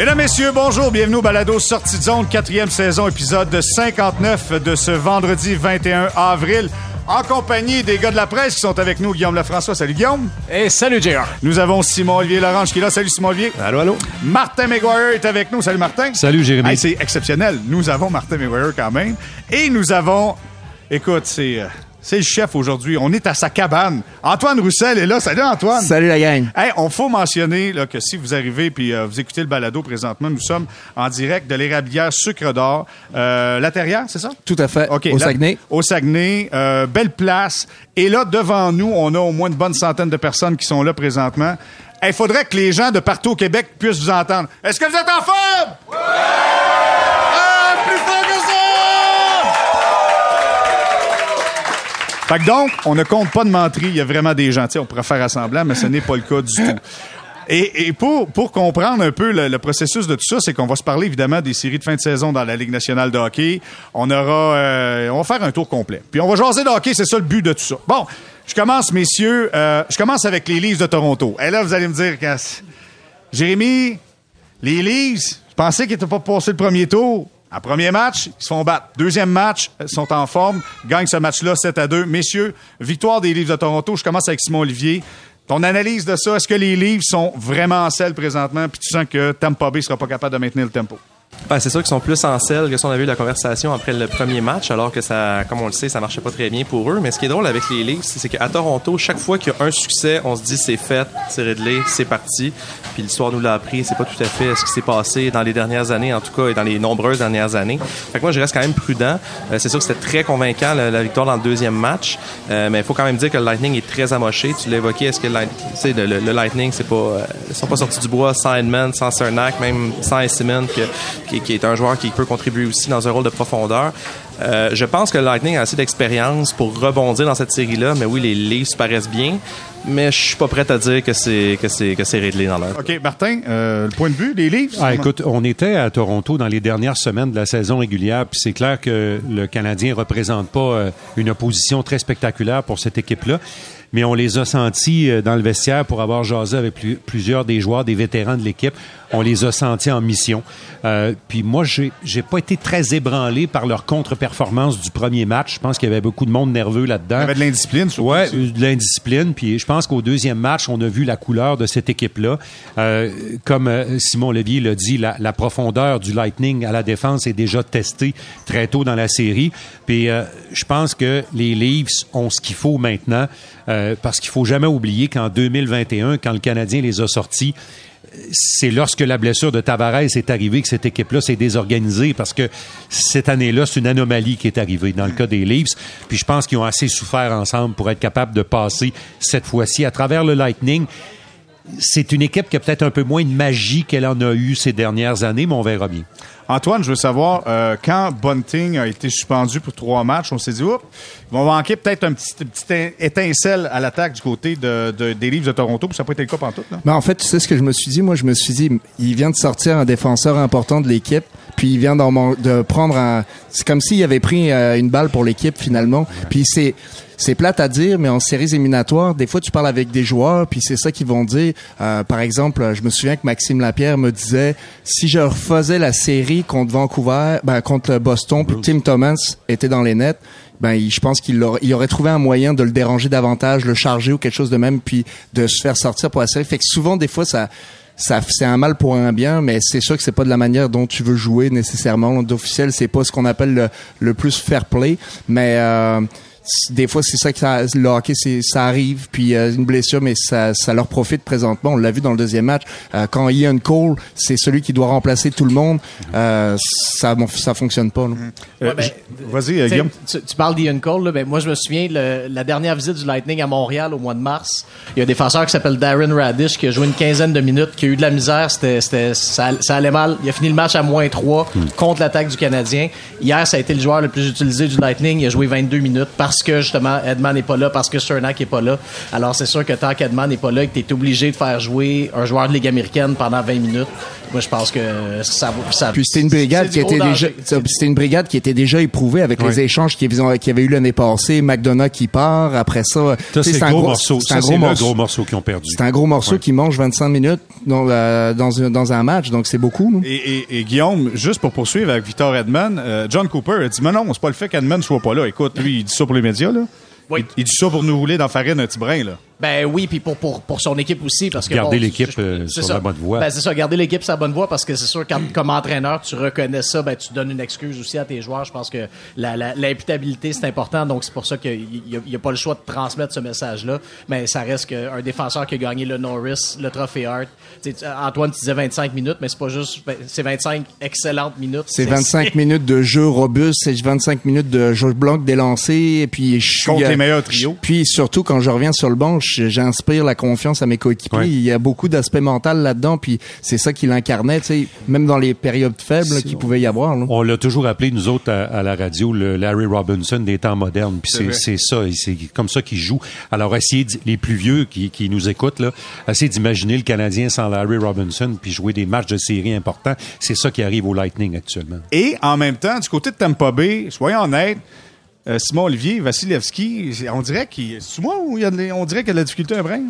Mesdames, Messieurs, bonjour, bienvenue au Balado Sortie de zone, quatrième saison, épisode 59 de ce vendredi 21 avril. En compagnie des gars de la presse qui sont avec nous, Guillaume Lefrançois. Salut Guillaume. Et salut JR. Nous avons Simon-Olivier Lorange qui est là. Salut Simon-Olivier. Allô, allô. Martin McGuire est avec nous. Salut Martin. Salut Jérémy. Hey, c'est exceptionnel. Nous avons Martin McGuire quand même. Et nous avons, écoute, c'est... euh, c'est le chef aujourd'hui. On est à sa cabane. Antoine Roussel est là. Salut Antoine. Salut la gang. Hey, on faut mentionner là, que si vous arrivez puis euh, vous écoutez le balado présentement, nous sommes en direct de l'érablière Sucre d'Or. Euh, la Terrière, c'est ça? Tout à fait. OK. Au Saguenay. Au Saguenay. euh, belle place. Et là, devant nous, on a au moins une bonne centaine de personnes qui sont là présentement. Il faudrait que les gens de partout au Québec puissent vous entendre. Est-ce que vous êtes en forme? Ah, plus fort que ça! Fait donc, on ne compte pas de menterie. Il y a vraiment des gens. On pourrait faire assemblant, mais ce n'est pas le cas du tout. Et, pour, comprendre un peu le, processus de tout ça, c'est qu'on va se parler évidemment des séries de fin de saison dans la Ligue nationale de hockey. On aura, euh, on va faire un tour complet. Puis on va jaser de hockey, c'est ça le but de tout ça. Bon, je commence, messieurs. euh, je commence avec les Leafs de Toronto. Et là, vous allez me dire, Jérémy, les je pensais qu'ils n'étaient pas passés le premier tour. En premier match, ils se font battre. Deuxième match, ils sont en forme, gagnent ce match-là 7 à 2. Messieurs, victoire des Leafs de Toronto. Je commence avec Simon Olivier. Ton analyse de ça, est-ce que les Leafs sont vraiment en selle présentement, puis tu sens que Tampa Bay sera pas capable de maintenir le tempo? Ben, c'est sûr qu'ils sont plus en selle que si on avait eu la conversation après le premier match, alors que ça, comme on le sait, ça marchait pas très bien pour eux. Mais ce qui est drôle avec les Leafs, c'est qu'à Toronto, chaque fois qu'il y a un succès, on se dit c'est fait, c'est réglé, c'est parti. Puis l'histoire nous l'a appris, c'est pas tout à fait ce qui s'est passé dans les dernières années, en tout cas, et dans les nombreuses dernières années. Fait que moi, je reste quand même prudent. Euh, c'est sûr que c'était très convaincant la, victoire dans le deuxième match, Euh, mais il faut quand même dire que le Lightning est très amoché. Tu l'as est-ce que le, Lightning, c'est pas, euh, ils sont pas sortis du bois sans Edmond, sans Cernak, même sans Simon, que, qui, qui est un joueur qui peut contribuer aussi dans un rôle de profondeur. Euh, je pense que le Lightning a assez d'expérience pour rebondir dans cette série-là, mais oui, les Leafs paraissent bien, mais je suis pas prêt à dire que c'est que c'est que c'est réglé dans leur. OK, Martin, euh, le point de vue des Leafs? Ah, écoute, on était à Toronto dans les dernières semaines de la saison régulière, puis c'est clair que le Canadien représente pas euh, une opposition très spectaculaire pour cette équipe-là. Mais on les a sentis euh, dans le vestiaire pour avoir jasé avec plu- plusieurs des joueurs, des vétérans de l'équipe. On les a sentis en mission. Euh, puis moi, j'ai j'ai pas été très ébranlé par leur contre-performance du premier match. Je pense qu'il y avait beaucoup de monde nerveux là-dedans. Il y avait de l'indiscipline, surtout. Ouais, de l'indiscipline. Puis je pense qu'au deuxième match, on a vu la couleur de cette équipe-là. Euh, comme euh, Simon Levier l'a dit, la, la profondeur du Lightning à la défense est déjà testée très tôt dans la série. Puis euh, je pense que les Leafs ont ce qu'il faut maintenant, euh, parce qu'il faut jamais oublier qu'en 2021, quand le Canadien les a sortis, c'est lorsque la blessure de Tavares est arrivée que cette équipe-là s'est désorganisée parce que cette année-là, c'est une anomalie qui est arrivée dans le cas des Leafs. Puis je pense qu'ils ont assez souffert ensemble pour être capables de passer cette fois-ci à travers le Lightning. C'est une équipe qui a peut-être un peu moins de magie qu'elle en a eu ces dernières années, mais on verra bien. Antoine, je veux savoir, euh, quand Bunting a été suspendu pour trois matchs, on s'est dit, oups, il va manquer peut-être un petit, une petite étincelle à l'attaque du côté de, de- des Leafs de Toronto, puis ça n'a pas été le cas pantoute, là. Ben, en fait, tu sais ce que je me suis dit? Moi, je me suis dit, il vient de sortir un défenseur important de l'équipe, puis il vient de prendre un... C'est comme s'il avait pris euh, une balle pour l'équipe, finalement. Puis c'est... C'est plate à dire, mais en séries éliminatoires, des fois, tu parles avec des joueurs, puis c'est ça qu'ils vont dire. Euh, par exemple, je me souviens que Maxime Lapierre me disait, si je refaisais la série contre Vancouver, ben, contre Boston, puis Tim Thomas était dans les nets, ben, il- je pense qu'il aurait, il aurait trouvé un moyen de le déranger davantage, le charger ou quelque chose de même, puis de se faire sortir pour la série. Fait que souvent, des fois, ça, ça, c'est un mal pour un bien, mais c'est sûr que c'est pas de la manière dont tu veux jouer nécessairement. D'officiel, c'est pas ce qu'on appelle le, le plus fair play, mais euh, des fois, c'est ça que ça, le hockey, c'est, ça arrive, puis euh, une blessure, mais ça, ça leur profite présentement. On l'a vu dans le deuxième match. Euh, quand Ian Cole, c'est celui qui doit remplacer tout le monde, euh, ça, ça fonctionne pas. là. Euh, Ouais, ben, Vas-y, Guillaume. Tu, tu parles d'Ian Cole, là, ben, moi je me souviens le- la dernière visite du Lightning à Montréal au mois de mars. Il y a un défenseur qui s'appelle Darren Radish qui a joué une quinzaine de minutes, qui a eu de la misère, c'était, c'était, ça, ça allait mal. Il a fini le match à moins 3 contre l'attaque du Canadien. Hier, ça a été le joueur le plus utilisé du Lightning. Il a joué 22 minutes. Par parce que justement Edman n'est pas là, parce que Cernak n'est pas là. Alors c'est sûr que tant qu'Edman n'est pas là, que tu es obligé de faire jouer un joueur de Ligue américaine pendant 20 minutes, moi je pense que ça ça Puis c'était une brigade qui était déjà puis c'était une brigade qui était déjà éprouvée avec les échanges qu'il y avait, eu l'année passée, McDonough qui part, après ça, c'est le gros morceau. c'est un gros morceau. gros morceau qu'ils ont perdu. C'est un gros morceau qui mange 25 minutes dans, euh, dans, un, dans un match, donc c'est beaucoup. Et, et- et Guillaume, juste pour poursuivre avec Victor Edman, euh, John Cooper a dit Mais non, c'est pas le fait qu'Edman soit pas là. Écoute, lui, il dit ça pour les médias, là. Oui. Il, il dit ça pour nous rouler dans la farine un petit brin, là. Ben oui, puis pour, pour, pour son équipe aussi. parce que Garder bon, l'équipe, c'est- euh, c'est sur ça. la bonne voie. Ben, c'est ça, garder l'équipe sur la bonne voie parce que c'est sûr, quand, comme entraîneur, tu reconnais ça, ben, tu donnes une excuse aussi à tes joueurs. Je pense que la- la- l'imputabilité, c'est important, donc c'est pour ça qu'il n'y a, pas le choix de transmettre ce message-là. Mais ça reste qu'un défenseur qui a gagné le Norris, le Trophée Hart. Tu sais, Antoine, tu disais 25 minutes, mais c'est pas juste. ben, C'est 25 excellentes minutes. C'est 25 minutes de jeu robuste, c'est 25 minutes de jeu bloc délancé, et puis je suis Contre euh, les meilleurs trios. Puis surtout quand je reviens sur le banc, je- j'inspire la confiance à mes coéquipiers. Ouais. Il y a beaucoup d'aspect mental là-dedans, puis c'est ça qu'il incarnait, tu sais, même dans les périodes faibles qu'il pouvait y avoir. là. On l'a toujours appelé, nous autres, à, à la radio, le Larry Robinson des temps modernes. Puis c'est, ça, et c'est comme ça qu'il joue. Alors, essayez, les plus vieux qui, qui nous écoutent, là, essayez d'imaginer le Canadien sans Larry Robinson, puis jouer des matchs de série importants. C'est ça qui arrive au Lightning actuellement. Et en même temps, du côté de Tampa Bay, soyons honnêtes, euh, Simon Olivier, Vasilevski, on dirait qu'il. C'est moi ou a on dirait qu'il a de la difficulté un brin?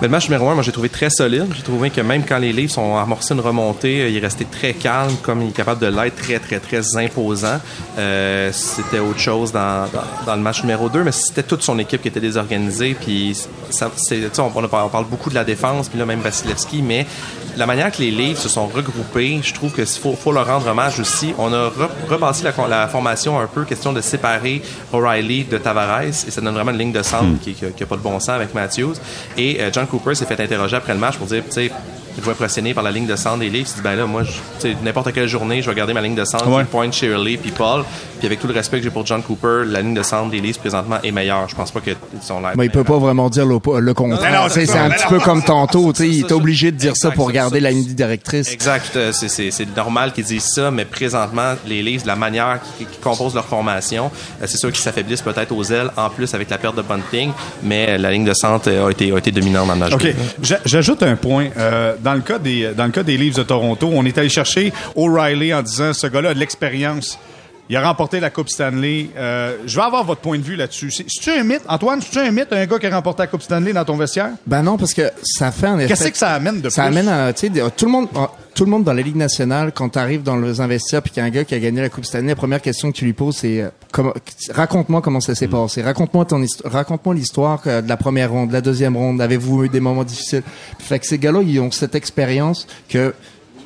Mais le match numéro un, moi, j'ai trouvé très solide. J'ai trouvé que même quand les Leafs ont amorcé une remontée, euh, il est resté très calme, comme il est capable de l'être, très, très, très imposant. Euh, c'était autre chose dans, dans, le match numéro 2, mais c'était toute son équipe qui était désorganisée. Puis, ça, on, on parle beaucoup de la défense, puis là, même Vasilevski, mais la manière que les Leafs se sont regroupés, je trouve que faut, faut leur rendre hommage aussi. On a re- rebâti la, la formation un peu, question de séparer O'Reilly de Tavares, et ça donne vraiment une ligne de centre qui, qui, qui a pas de bon sens avec Matthews. Et euh, John Cooper s'est fait interroger après le match pour dire, tu sais, je vais impressionné par la ligne de centre des Leafs. Il dit, ben là, moi, je- tu sais, n'importe quelle journée, je vais garder ma ligne de centre, Ouais. Point, Shirley, puis Paul. Puis avec tout le respect que j'ai pour John Cooper, la ligne de centre des Leafs présentement est meilleure. Je pense pas qu'ils sont là. Mais il peut pas vraiment dire le, le contraire. Non, non, Tu sais, c'est un petit non. peu comme tantôt. tu sais, Il est obligé de dire ça pour garder ça, la ligne directrice. Exact, euh, c'est- c'est c'est normal qu'ils disent ça, mais présentement, les Leafs, de la manière qu'ils qu'ils composent leur formation, euh, c'est sûr qu'ils s'affaiblissent peut-être aux ailes, en plus avec la perte de Bunting, mais euh, la ligne de centre a été, a été dominante dans le match. OK. J'a- J'ajoute un point. Euh, dans, le cas des, dans le cas des Leafs de Toronto, on est allé chercher O'Reilly en disant ce gars-là a de l'expérience. Il a remporté la Coupe Stanley. Euh, je vais avoir votre point de vue là-dessus. C'est- C'est-tu un mythe? Antoine, c'est-tu un mythe, un gars qui a remporté la Coupe Stanley dans ton vestiaire? Ben non, parce que ça fait un effet. Qu'est-ce que ça amène de Ça plus? amène à, tu sais, de- tout le monde, euh, tout le monde dans la Ligue nationale, quand tu arrives dans les investisseurs puis qu'il y a un gars qui a gagné la Coupe année, la première question que tu lui poses, c'est, raconte-moi comment ça s'est Mm. passé. Raconte-moi ton histoire, raconte-moi l'histoire euh, de la première ronde, de la deuxième ronde. Avez-vous eu des moments difficiles? Fait que ces gars-là, ils ont cette expérience que,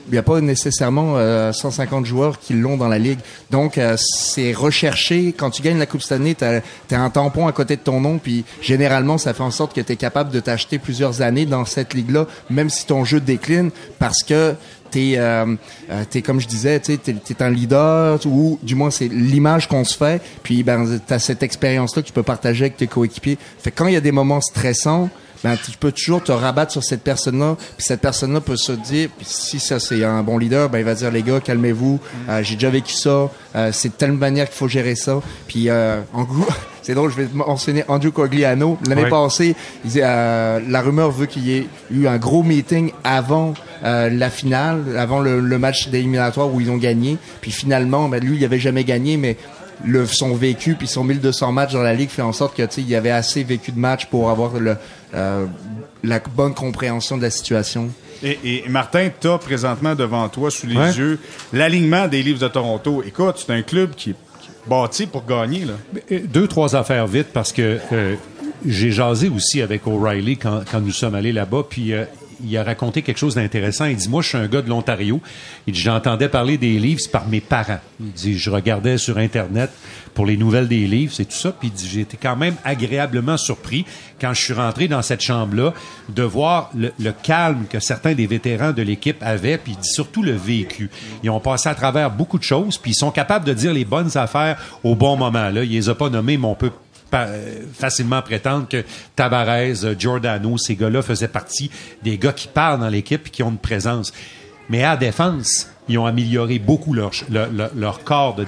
il n'y a pas nécessairement euh, 150 joueurs qui l'ont dans la ligue. Donc, euh, c'est recherché. Quand tu gagnes la Coupe cette année, tu as, un tampon à côté de ton nom, puis généralement, ça fait en sorte que tu es capable de t'acheter plusieurs années dans cette ligue-là, même si ton jeu décline, parce que t'es euh, euh, comme je disais t'es es un leader ou du moins c'est l'image qu'on se fait puis ben t'as cette expérience là que tu peux partager avec tes coéquipiers fait que quand il y a des moments stressants ben tu peux toujours te rabattre sur cette personne là puis cette personne là peut se dire puis si ça c'est un bon leader ben il va dire les gars calmez-vous Euh, j'ai déjà vécu ça Euh, c'est de telle manière qu'il faut gérer ça puis euh, en gros c'est drôle je vais mentionner Andrew Cogliano l'année Ouais. passée il disait, euh, la rumeur veut qu'il y ait eu un gros meeting avant euh, la finale, avant le, le match d'éliminatoire où ils ont gagné. Puis finalement, ben, lui, il avait jamais gagné, mais le, son vécu puis son 1200 matchs dans la ligue fait en sorte que tu sais, il y avait assez vécu de matchs pour avoir le, euh, la bonne compréhension de la situation. Et, et Martin, tu as présentement devant toi, sous les Ouais. yeux, l'alignement des Leafs de Toronto. Écoute, c'est un club qui est bâti pour gagner. Là. Euh, Deux, trois affaires vite parce que euh, j'ai jasé aussi avec O'Reilly quand, quand nous sommes allés là-bas, puis euh, il a raconté quelque chose d'intéressant. Il dit, moi, je suis un gars de l'Ontario. Il dit, j'entendais parler des Leafs par mes parents. Il dit, je regardais sur Internet pour les nouvelles des Leafs et tout ça, puis il dit, j'ai été quand même agréablement surpris quand je suis rentré dans cette chambre-là de voir le, calme que certains des vétérans de l'équipe avaient, puis surtout le vécu. Ils ont passé à travers beaucoup de choses, puis ils sont capables de dire les bonnes affaires au bon moment. Là, il les a pas nommés, mais on peut facilement prétendre que Tavares, euh, Giordano, ces gars-là faisaient partie des gars qui parlent dans l'équipe et qui ont une présence. Mais à défense, ils ont amélioré beaucoup leur, leur, corps de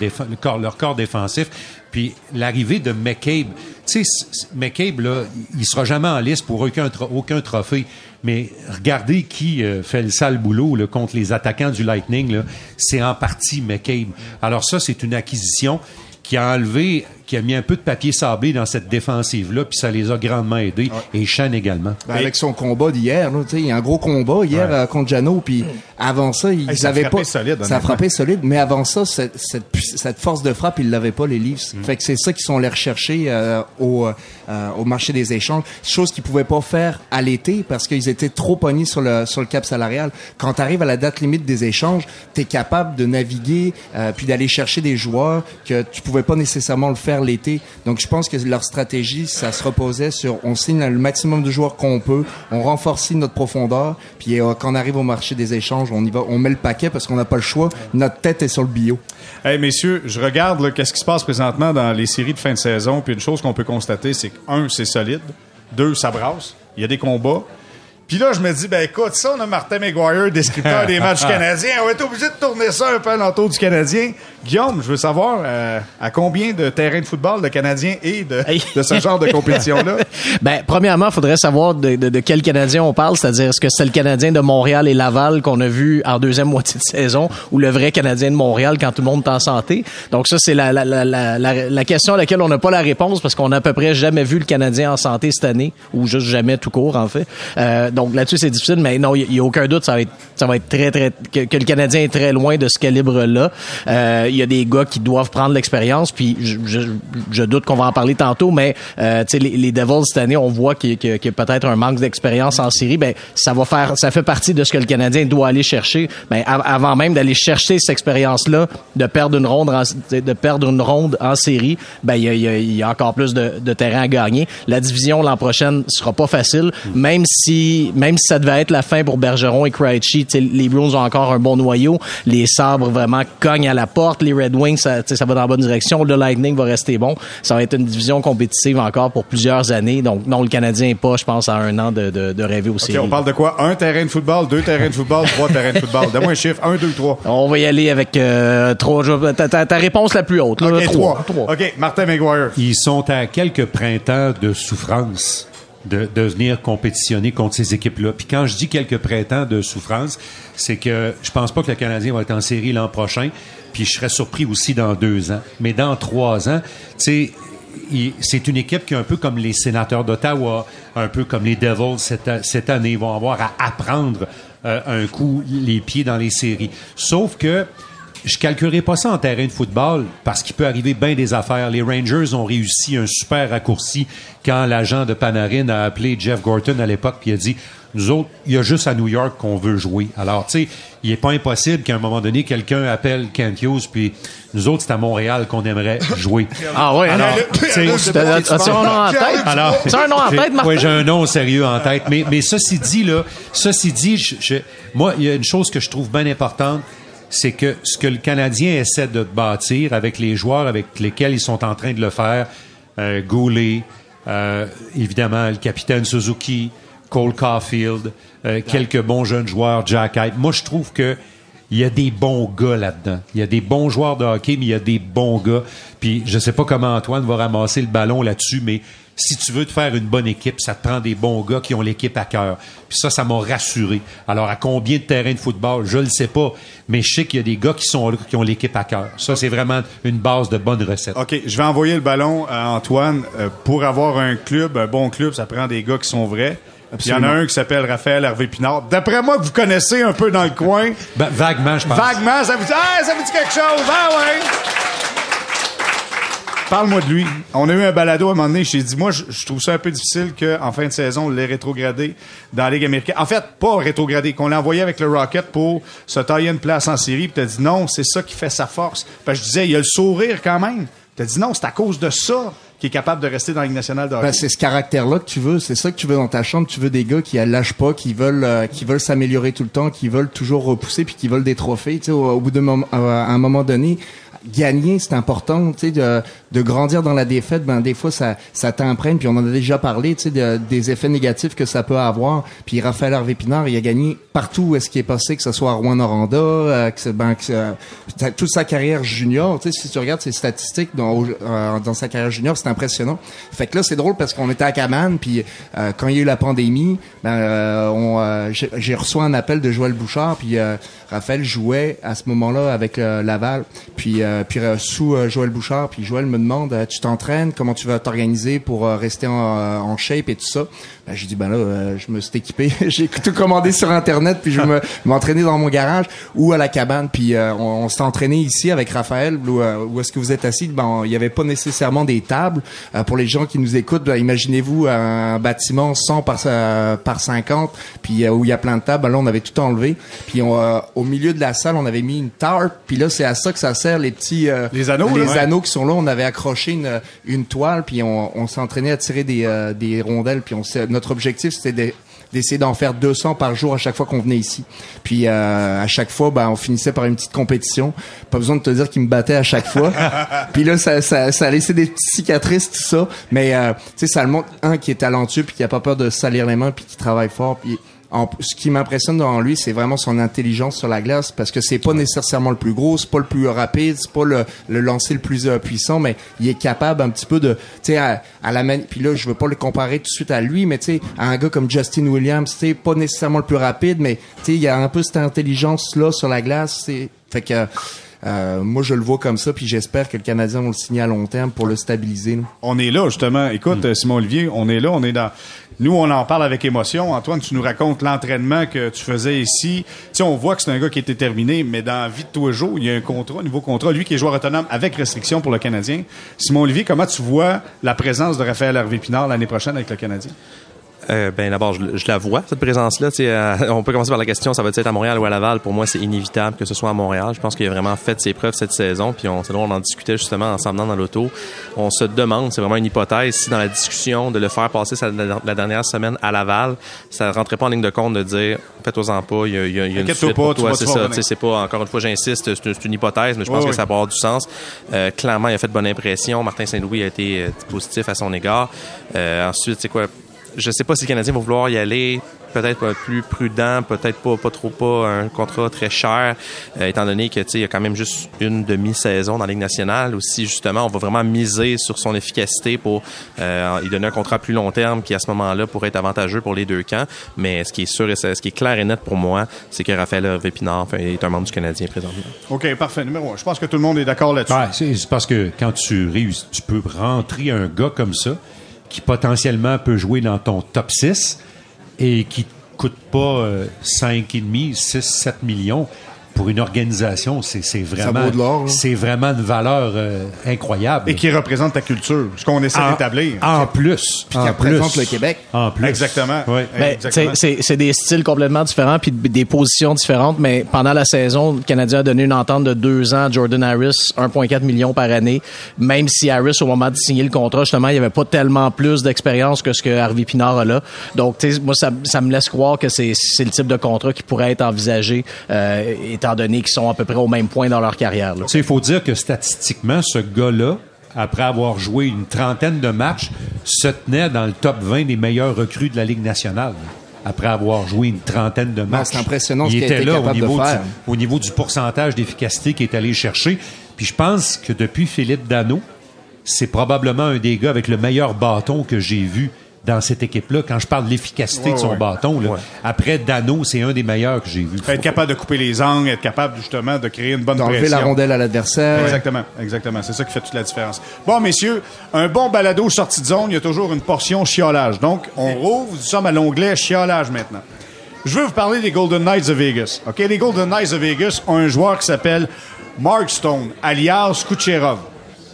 leur corps défensif. Puis l'arrivée de McCabe, tu sais, McCabe, là, il sera jamais en liste pour aucun, aucun trophée. Mais regardez qui euh, fait le sale boulot là, contre les attaquants du Lightning. C'est en partie McCabe. Alors ça, c'est une acquisition qui a enlevé qui a mis un peu de papier sablé dans cette défensive-là, puis ça les a grandement aidés. Et Chan également. Ben, avec son combat d'hier, il y a un gros combat hier euh, contre Jano, puis avant ça, ils ça avaient pas. Solide, ça a frappé solide, mais avant ça, cette, cette, force de frappe, ils l'avaient pas, les Leafs. Mm. Fait que c'est ça qu'ils sont allés rechercher euh, au, euh, au marché des échanges. Chose qu'ils pouvaient pas faire à l'été parce qu'ils étaient trop pognés sur le, sur le cap salarial. Quand tu arrives à la date limite des échanges, tu es capable de naviguer puis d'aller chercher des joueurs que tu pouvais pas nécessairement le faire l'été. Donc, je pense que leur stratégie, ça se reposait sur on signe le maximum de joueurs qu'on peut, on renforce notre profondeur, puis euh, quand on arrive au marché des échanges, on y va, on met le paquet parce qu'on n'a pas le choix. Notre tête est sur le bio. Hey, messieurs, je regarde qu'est-ce qui se passe présentement dans les séries de fin de saison, puis une chose qu'on peut constater, c'est que un, c'est solide, deux, ça brasse, il y a des combats. Puis là, je me dis, ben écoute, ça, on a Martin McGuire, descripteur des matchs canadiens. On va être obligé de tourner ça un peu à l'entour du Canadien. Guillaume, je veux savoir euh, à combien de terrains de football le Canadien est de, de ce genre de compétition-là? ben, premièrement, il faudrait savoir de, de, de, quel Canadien on parle, c'est-à-dire est-ce que c'est le Canadien de Montréal et Laval qu'on a vu en deuxième moitié de saison ou le vrai Canadien de Montréal quand tout le monde est en santé? Donc ça, c'est la, la, la, la, la question à laquelle on n'a pas la réponse parce qu'on n'a à peu près jamais vu le Canadien en santé cette année ou juste jamais tout court, en fait. Euh, donc là-dessus, c'est difficile, mais non, il n'y a, aucun doute, ça va être, ça va être très, très, que, que, le Canadien est très loin de ce calibre-là. Euh, il y a des gars qui doivent prendre l'expérience, puis je, je, je doute qu'on va en parler tantôt, mais euh, les, les, Devils cette année, on voit qu'il y, a, a peut-être un manque d'expérience en série. Ben, ça va faire, ça fait partie de ce que le Canadien doit aller chercher. Ben, avant même d'aller chercher cette expérience-là, de perdre une ronde, en, de perdre une ronde en série, ben il y a, y a, encore plus de, de terrain à gagner. La division l'an prochain sera pas facile, même si même si ça devait être la fin pour Bergeron et Krejci, les Bruins ont encore un bon noyau. Les Sabres vraiment cognent à la porte. Les Red Wings, ça, ça va dans la bonne direction. Le Lightning va rester bon. Ça va être une division compétitive encore pour plusieurs années. Donc non, le Canadien n'est pas, je pense, à un an de, de, de rêver aussi. on parle de quoi? Un terrain de football, deux terrains de football, trois terrains de football. Donne-moi un chiffre. Un, deux, trois. On va y aller avec euh, trois. Ta, ta, ta, réponse la plus haute. Là, trois. trois. OK, Martin McGuire. Ils sont à quelques printemps de souffrance de, de venir compétitionner contre ces équipes-là. Puis quand je dis quelques printemps de souffrance, c'est que je pense pas que le Canadien va être en série l'an prochain. Puis je serais surpris aussi dans deux ans. Mais dans trois ans, tu sais, c'est une équipe qui est un peu comme les sénateurs d'Ottawa, un peu comme les Devils cette, cette année. Vont avoir à apprendre euh, un coup les pieds dans les séries. Sauf que je calculerai pas ça en terrain de football parce qu'il peut arriver bien des affaires. Les Rangers ont réussi un super raccourci quand l'agent de Panarin a appelé Jeff Gorton à l'époque puis a dit nous autres, il y a juste à New York qu'on veut jouer. Alors, tu sais, il n'est pas impossible qu'à un moment donné, quelqu'un appelle Kent Hughes, puis nous autres, c'est à Montréal qu'on aimerait jouer. Ah ouais, alors, tu as un nom en tête? Alors, tu un nom en tête, Martin? Oui, j'ai un nom sérieux en tête. Mais, mais ceci dit, là, ceci dit, je, je, moi, il y a une chose que je trouve bien importante, c'est que ce que le Canadien essaie de bâtir avec les joueurs avec lesquels ils sont en train de le faire, euh, Goulet, euh, évidemment le capitaine Suzuki, Cole Caulfield, euh, quelques bons jeunes joueurs, Jack Hyde. Moi, je trouve que il y a des bons gars là-dedans. Il y a des bons joueurs de hockey, mais il y a des bons gars. Puis je sais pas comment Antoine va ramasser le ballon là-dessus, mais si tu veux te faire une bonne équipe, ça te prend des bons gars qui ont l'équipe à cœur. Puis ça, ça m'a rassuré. Alors, à combien de terrains de football, je le sais pas, mais je sais qu'il y a des gars qui sont là, qui ont l'équipe à cœur. Ça, c'est vraiment une base de bonne recette. OK, je vais envoyer le ballon à Antoine. Euh, pour avoir un club, un bon club, ça prend des gars qui sont vrais. Il y en a un qui s'appelle Raphaël Hervé Pinard. D'après moi, que vous connaissez un peu dans le coin. Ben, vaguement, je pense. Vaguement, ça vous dit, ah, ça vous dit quelque chose. Ah ouais. Parle-moi de lui. On a eu un balado à un moment donné. J'ai dit, moi, je, je, trouve ça un peu difficile qu'en fin de saison, on l'ait rétrogradé dans la Ligue américaine. En fait, pas rétrogradé, qu'on l'a envoyé avec le Rocket pour se tailler une place en série. Puis t'as dit, non, c'est ça qui fait sa force. Puis je disais, il y a le sourire quand même. T'as dit, non, c'est à cause de ça qui est capable de rester dans la Ligue nationale de hockey. Ben, c'est ce caractère-là que tu veux. C'est ça que tu veux dans ta chambre. Tu veux des gars qui lâchent pas, qui veulent, euh, qui veulent s'améliorer tout le temps, qui veulent toujours repousser puis qui veulent des trophées. Tu sais, au, au bout d'un moment, à un moment donné, gagner, c'est important, tu sais, de, de grandir dans la défaite. Ben des fois, ça, ça t'imprègne. Puis on en a déjà parlé, tu sais, de- des effets négatifs que ça peut avoir. Puis Raphaël Hervé Pinard, il a gagné partout où est-ce qu'il est passé, que ce soit à Rouen-Noranda, euh, ben, euh, toute sa carrière junior. Tu sais, si tu regardes ses statistiques dans, euh, dans sa carrière junior, c'est impressionnant. Fait que là, c'est drôle parce qu'on était à Caman, puis euh, quand il y a eu la pandémie, ben, on, j'ai reçu un appel de Joël Bouchard, puis Raphaël jouait à ce moment-là avec Laval, puis puis euh, sous euh, Joël Bouchard, puis Joël me demande, euh, tu t'entraînes, comment tu vas t'organiser pour euh, rester en, euh, en shape et tout ça? Ben, j'ai dit ben là, euh, je me suis équipé, j'ai tout commandé sur internet, puis je me m'entraîner dans mon garage ou à la cabane, puis euh, on, on s'est entraîné ici avec Raphaël, où, euh, où est-ce que vous êtes assis? Ben il y avait pas nécessairement des tables Euh, pour les gens qui nous écoutent. ben, Imaginez-vous un bâtiment 100 par euh, par 50, puis euh, où il y a plein de tables. Ben là, on avait tout enlevé, puis on, euh, au milieu de la salle, on avait mis une tarp, puis là, c'est à ça que ça sert les petits euh, Les anneaux, les ouais. anneaux qui sont là. On avait accroché une une toile, puis on, on s'entraînait à tirer des euh, des rondelles, puis on notre objectif c'était de- d'essayer d'en faire 200 par jour à chaque fois qu'on venait ici. Puis euh, à chaque fois, ben, on finissait par une petite compétition. Pas besoin de te dire qu'il me battait à chaque fois. puis là, ça, ça, ça a laissé des petites cicatrices, tout ça. Mais euh, tu sais, ça le montre un qui est talentueux, puis qui a pas peur de salir les mains, puis qui travaille fort. Puis ce qui m'impressionne dans lui, c'est vraiment son intelligence sur la glace, parce que c'est pas nécessairement le plus gros, c'est pas le plus rapide, c'est pas le, lancer le plus euh, puissant, mais il est capable un petit peu de, tu sais, à, la mani- puis là, je veux pas le comparer tout de suite à lui, mais tu sais, à un gars comme Justin Williams, tu pas nécessairement le plus rapide, mais tu sais, il y a un peu cette intelligence là sur la glace, c'est, fait que euh, moi je le vois comme ça, puis j'espère que le Canadien va le signer à long terme pour le stabiliser. là. On est là, justement. Écoute, euh, Simon Olivier, on est là, on est dans. Nous, on en parle avec émotion. Antoine, tu nous racontes l'entraînement que tu faisais ici. Tu on voit que c'est un gars qui est déterminé, mais dans la vie de tous les jours, il y a un contrat, un nouveau contrat. Lui qui est joueur autonome avec restriction pour le Canadien. Simon Olivier, comment tu vois la présence de Raphaël Hervé Pinard l'année prochaine avec le Canadien? Euh, ben d'abord, je, je la vois cette présence-là. Euh, on peut commencer par la question, ça va être à Montréal ou à Laval? Pour moi, c'est inévitable que ce soit à Montréal. Je pense qu'il a vraiment fait ses preuves cette saison. Puis on, c'est drôle, on en discutait justement en s'en venant dans l'auto. On se demande, c'est vraiment une hypothèse, si dans la discussion de le faire passer sa- la, la dernière semaine à Laval, ça rentrait pas en ligne de compte de dire, faites-en pas, il y a, il y a- y a une suite pas, pour toi. C'est ça. c'est pas encore une fois, j'insiste, c'est, une hypothèse, mais je pense que ça peut avoir du sens. Euh, clairement, il a fait de bonne impression. Martin Saint-Louis a été euh, positif à son égard. Euh, ensuite, c'est quoi? Je sais pas si le Canadien va vouloir y aller. Peut-être pas plus prudent, peut-être pas, pas trop pas un contrat très cher, euh, étant donné que tu sais, il y a quand même juste une demi-saison dans la Ligue nationale. Aussi, justement, on va vraiment miser sur son efficacité pour euh, lui donner un contrat plus long terme qui, à ce moment-là, pourrait être avantageux pour les deux camps. Mais ce qui est sûr et ce qui est clair et net pour moi, c'est que Raphaël Hervé Pinard enfin, est un membre du Canadien présentement. OK, parfait. Numéro un. Je pense que tout le monde est d'accord là-dessus. Ouais, c'est parce que quand tu réussis, tu peux rentrer un gars comme ça qui potentiellement peut jouer dans ton top 6 et qui te coûte pas euh, 5,5, 6, 7 millions pour une organisation, c'est c'est vraiment là. c'est vraiment une valeur euh, incroyable. Et qui représente ta culture, ce qu'on essaie d'établir. en plus, qui en représente plus. le Québec. En plus. Exactement. Oui. Ben, Exactement. tu sais, c'est c'est des styles complètement différents puis des positions différentes, mais pendant la saison, le Canadien a donné une entente de deux ans à Jordan Harris, 1,4 million par année, même si Harris, au moment de signer le contrat, justement, il n'y avait pas tellement plus d'expérience que ce que Harvey Pinard a là. Donc, tu sais, moi, ça, ça me laisse croire que c'est c'est le type de contrat qui pourrait être envisagé, euh, étant donné qu'ils sont à peu près au même point dans leur carrière. là. Tu sais, il faut dire que statistiquement, ce gars-là, après avoir joué une trentaine de matchs, se tenait dans le top 20 des meilleurs recrues de la Ligue nationale. Après avoir joué une trentaine de matchs. c'est impressionnant Il ce qu'il a était été là au capable de niveau, faire. du, au niveau du pourcentage d'efficacité qu'il est allé chercher. Puis je pense que depuis Philippe Dano, c'est probablement un des gars avec le meilleur bâton que j'ai vu dans cette équipe-là. Quand je parle de l'efficacité Ouais, de son ouais. bâton, là, après Dano, c'est un des meilleurs que j'ai vu. Être capable de couper les angles, être capable justement de créer une bonne D'enlever pression. la rondelle à l'adversaire. Exactement, exactement. C'est ça qui fait toute la différence. Bon, messieurs, un bon balado sortie de zone, il y a toujours une portion chiolage. Donc, on rouvre, nous sommes à l'onglet chiolage maintenant. Je veux vous parler des Golden Knights de Vegas. OK? Les Golden Knights de Vegas ont un joueur qui s'appelle Mark Stone, alias Kucherov.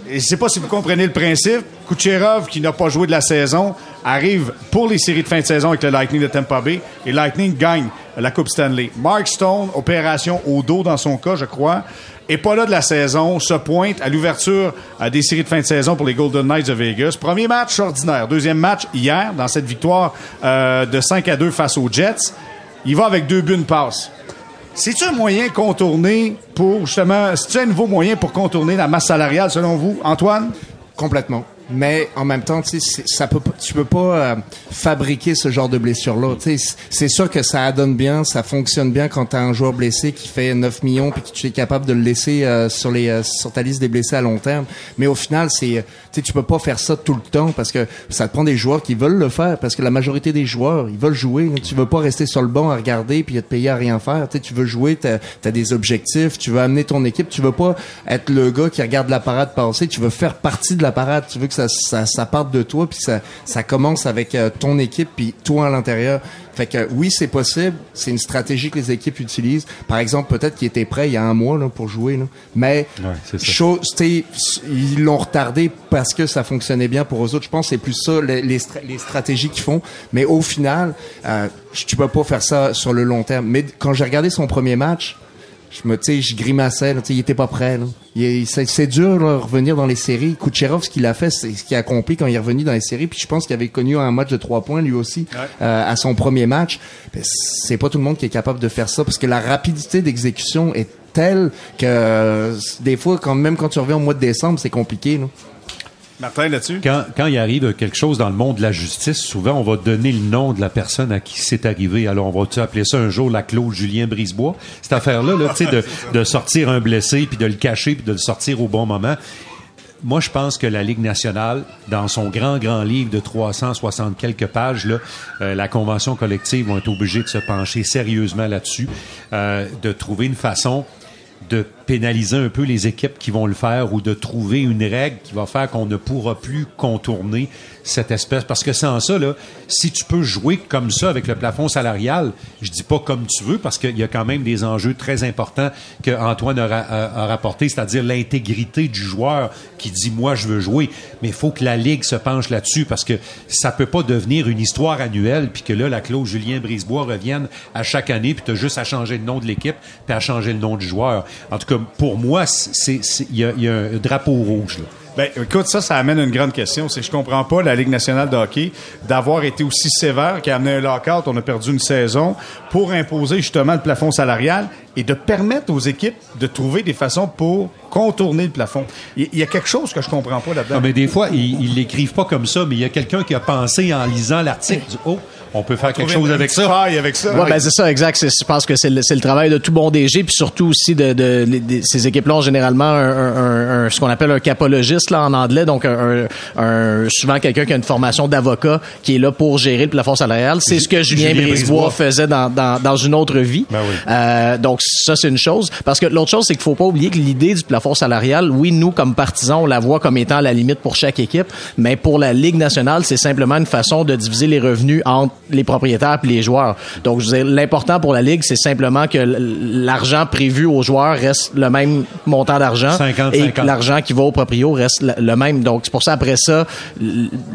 Et je sais pas si vous comprenez le principe. Kucherov, qui n'a pas joué de la saison, arrive pour les séries de fin de saison avec le Lightning de Tampa Bay et Lightning gagne la Coupe Stanley. Mark Stone, opération au dos dans son cas, je crois, est pas là de la saison, se pointe à l'ouverture euh, des séries de fin de saison pour les Golden Knights de Vegas. Premier match ordinaire. Deuxième match hier, dans cette victoire euh, de 5 à 2 face aux Jets. Il va avec deux buts, une passe. C'est-tu un moyen contourné pour, justement, c'est-tu un nouveau moyen pour contourner la masse salariale, selon vous, Antoine? Complètement. Mais en même temps, ça peut, tu peux pas euh, fabriquer ce genre de blessure-là. C'est sûr que ça donne bien, ça fonctionne bien quand tu as un joueur blessé qui fait 9 millions puis que tu es capable de le laisser euh, sur les euh, sur ta liste des blessés à long terme. Mais au final, c'est euh, tu peux pas faire ça tout le temps parce que ça te prend des joueurs qui veulent le faire parce que la majorité des joueurs, ils veulent jouer. Tu veux pas rester sur le banc à regarder puis à te payer à rien faire. Tu veux jouer, tu as, des objectifs, tu veux amener ton équipe, tu veux pas être le gars qui regarde la parade passer, tu veux faire partie de la parade, tu veux ça, ça parte de toi puis ça ça commence avec euh, ton équipe puis toi à l'intérieur. Fait que oui, c'est possible, c'est une stratégie que les équipes utilisent. Par exemple, peut-être qu'ils étaient prêts il y a un mois là, pour jouer là. mais Ouais, chose, ils l'ont retardé parce que ça fonctionnait bien pour eux autres. Je pense que c'est plus ça les, les, stra- les stratégies qu'ils font. Mais au final, euh, tu peux pas faire ça sur le long terme. Mais quand j'ai regardé son premier match, je me, tu sais, je grimaçais. Tu sais, il était pas prêt. Là. Il est- c'est, c'est dur là, revenir dans les séries. Kucherov, ce qu'il a fait, c'est ce qu'il a accompli quand il est revenu dans les séries. Puis je pense qu'il avait connu un match de trois points lui aussi euh, à son premier match. Ben, c'est pas tout le monde qui est capable de faire ça parce que la rapidité d'exécution est telle que euh, des fois, quand même quand tu reviens au mois de décembre, c'est compliqué. Là. Quand, quand il arrive quelque chose dans le monde de la justice, souvent on va donner le nom de la personne à qui c'est arrivé. Alors on va-tu appeler ça un jour la Claude Julien Brisebois? Cette affaire-là, là, tu sais, de, de sortir un blessé, puis de le cacher, puis de le sortir au bon moment. Moi, je pense que la Ligue nationale, dans son grand, grand livre de 360 quelques pages, là, euh, la convention collective vont être obligés de se pencher sérieusement là-dessus, euh, de trouver une façon de pénaliser un peu les équipes qui vont le faire ou de trouver une règle qui va faire qu'on ne pourra plus contourner cette espèce. Parce que sans ça, là, si tu peux jouer comme ça avec le plafond salarial, je dis pas comme tu veux, parce qu'il y a quand même des enjeux très importants que Antoine a, ra- a- a rapporté, c'est-à-dire l'intégrité du joueur qui dit moi je veux jouer. Mais il faut que la Ligue se penche là-dessus parce que ça peut pas devenir une histoire annuelle puis que là, la clause Julien Brisebois revienne à chaque année puis tu as juste à changer le nom de l'équipe puis à changer le nom du joueur. En tout cas, pour moi, il y a, un drapeau rouge. Là. Ben, écoute, ça, ça amène une grande question. C'est je comprends pas la Ligue nationale de hockey d'avoir été aussi sévère, qui a amené un lockout, on a perdu une saison, pour imposer justement le plafond salarial et de permettre aux équipes de trouver des façons pour contourner le plafond. Il y, a quelque chose que je comprends pas là-dedans. Non, mais des fois, ils l'écrivent pas comme ça, mais il y a quelqu'un qui a pensé en lisant l'article, dit, oh, on peut faire quelque chose avec ça. avec ça. Ouais, ben c'est ça, exact. C'est- Je pense que c'est le, travail de tout bon DG, puis surtout aussi de, de, les- des- ces équipes-là ont généralement un, un- un- un- ce qu'on appelle un capologiste là en anglais, donc un, un- un- souvent quelqu'un qui a une formation d'avocat qui est là pour gérer le plafond salarial. C'est ce que Julien, Julien Brisebois Brisebois. faisait dans, dans, dans une autre vie. Ben oui. Euh, donc ça c'est une chose, parce que l'autre chose c'est qu'il faut pas oublier que l'idée du plafond salarial, oui nous comme partisans on la voit comme étant la limite pour chaque équipe, mais pour la Ligue nationale c'est simplement une façon de diviser les revenus entre les propriétaires et les joueurs. Donc je veux dire, l'important pour la Ligue c'est simplement que l'argent prévu aux joueurs reste le même montant d'argent 50, et 50. que l'argent qui va au proprio reste le, même. Donc c'est pour ça après ça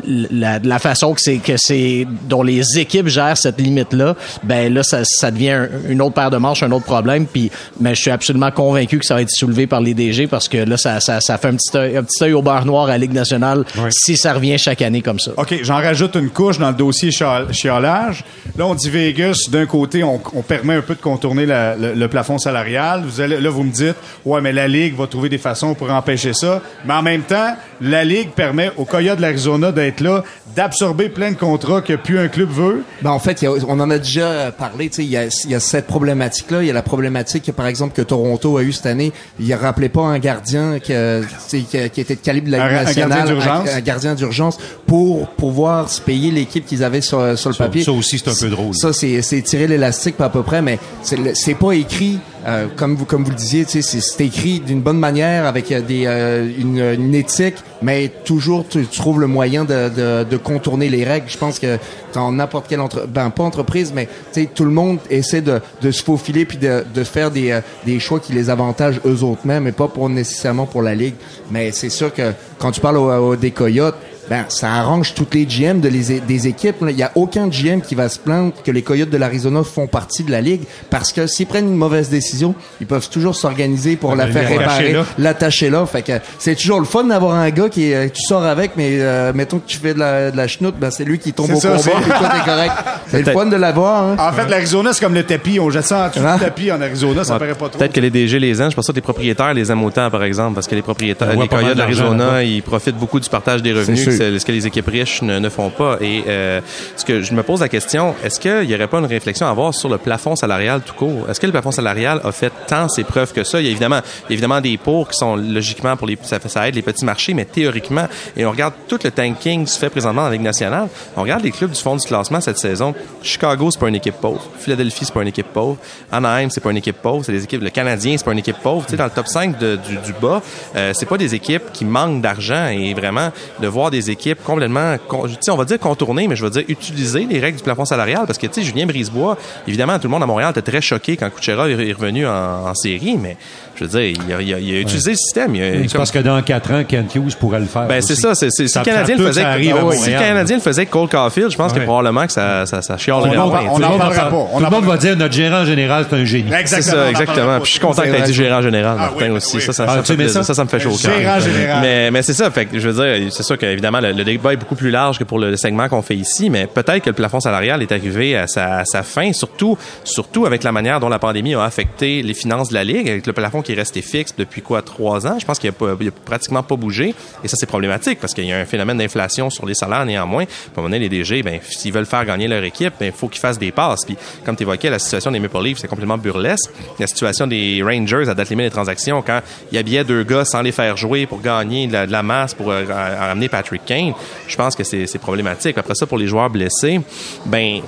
la, la façon que c'est que c'est dont les équipes gèrent cette limite là, ben là ça, ça devient un- une autre paire de manches, un autre problème. Puis mais je suis absolument convaincu que ça va être soulevé par les DG parce que là ça, ça, ça fait un petit œil, un petit œil au beurre noir à la Ligue nationale Oui. si ça revient chaque année comme ça. OK, j'en rajoute une couche dans le dossier chiolage. Là, on dit Vegas, d'un côté, on, on permet un peu de contourner la- le, le plafond salarial. Vous allez, là, vous me dites, ouais, mais la Ligue va trouver des façons pour empêcher ça. Mais en même temps, la Ligue permet aux Coyotes de l'Arizona d'être là, d'absorber plein de contrats que plus un club veut. Ben, en fait, il y a- on en a déjà parlé. tu sais, Il y a, il y a cette problématique-là. Il y a la problématique, par exemple, que Toronto a eu cette année. Il rappelait pas un gardien tu sais, qui, qui était de calibre de la Un- Ligue un nationale, gardien d'urgence. un, un gardien d'urgence, pour pouvoir se payer l'équipe qu'ils avaient sur, sur le Ça- papier. ça aussi, c'est un peu drôle. Ça, c'est tirer l'élastique pas à peu près, mais c'est pas écrit euh, comme vous comme vous le disiez. C'est écrit d'une bonne manière avec euh, des euh, une, une éthique, mais toujours tu, trouves le moyen de, de, de contourner les règles. Je pense que dans n'importe quelle entre ben pas entreprise, mais tout le monde essaie de, de se faufiler puis de, de faire des, euh, des choix qui les avantagent eux autres mêmes, mais pas pour nécessairement pour la ligue. Mais c'est sûr que quand tu parles au, au- des coyotes ben ça arrange toutes les GM de les, des équipes. là. Il y a aucun GM qui va se plaindre que les Coyotes de l'Arizona font partie de la ligue parce que s'ils prennent une mauvaise décision, ils peuvent toujours s'organiser pour la faire réparer, l'attacher là. Fait que c'est toujours le fun d'avoir un gars qui est, tu sors avec, mais euh, mettons que tu fais de la, de la chenoute, ben c'est lui qui tombe C'est au ça, combat, c'est- puis toi t'es correct. C'est le fun de l'avoir. Hein. En fait, l'Arizona, c'est comme le tapis. On jette ça en dessous Hein? du tapis en Arizona, ça Ouais, paraît pas trop. Peut-être que les DG les aiment. Je pense que les propriétaires les aiment autant, par exemple, parce que les propriétaires, les Coyotes d'Arizona, là-bas. ils profitent beaucoup du partage des revenus, Ce que les équipes riches ne, font pas. Et euh, ce que je me pose la question, est-ce qu'il y aurait pas une réflexion à avoir sur le plafond salarial tout court? Est-ce que le plafond salarial a fait tant ses preuves que ça? Il y a évidemment, évidemment des pour qui sont logiquement pour les, ça, aide les petits marchés, mais théoriquement, et on regarde tout le tanking qui se fait présentement dans la Ligue nationale. On regarde les clubs du fond du classement cette saison. Chicago, c'est pas une équipe pauvre. Philadelphie, c'est pas une équipe pauvre. Anaheim, c'est pas une équipe pauvre. C'est des équipes. Le Canadien, c'est pas une équipe pauvre. Tu sais, dans le top 5 de- du, du bas, euh, c'est pas des équipes qui manquent d'argent et vraiment de voir des équipes complètement, on va dire contourner, mais je veux dire utiliser les règles du plafond salarial parce que tu sais, Julien Brisebois, évidemment, tout le monde à Montréal était très choqué quand Kucherov est est revenu en, en série, mais je veux dire, il a, il a- il a utilisé le système. Il a- C'est comme- parce que dans quatre ans, Kent Hughes pourrait le faire. ben, c'est ça, c'est, c'est, si Ça- le Canadien le faisait, si le Montréal. Canadien le faisait avec Cole Caulfield, je pense que probablement que ça, ça, ça chialerait On en moins. parle- on tu sais. en Tout le monde parlera pas. On Tout le monde va dire notre gérant général, c'est un génie. C'est ça, exactement. Puis je suis content que tu aies dit gérant général, Ah Martin aussi. oui. Ça, ça, Ah, ça, ça? me fait chaud au cœur. Gérant général. Mais, mais c'est ça. Fait que je veux dire, c'est sûr qu'évidemment, le, le débat est beaucoup plus large que pour le segment qu'on fait ici, mais peut-être que le plafond salarial est arrivé à sa, à sa fin, surtout, surtout avec la manière dont la pandémie a affecté les finances de la Ligue, avec le plafond qui est resté fixe depuis quoi, trois ans? Je pense qu'il n'a pratiquement pas bougé. Et ça, c'est problématique parce qu'il y a un phénomène d'inflation sur les salaires néanmoins. À un moment donné, les DG, ben, s'ils veulent faire gagner leur équipe, ben, il faut qu'ils fassent des passes. Puis, comme tu évoquais, la situation des Maple Leafs, c'est complètement burlesque. La situation des Rangers à date limite des transactions, quand il habillait deux gars sans les faire jouer pour gagner de la, masse pour euh, amener Patrick Kane, je pense que c'est problématique. Après ça, pour les joueurs blessés, ben,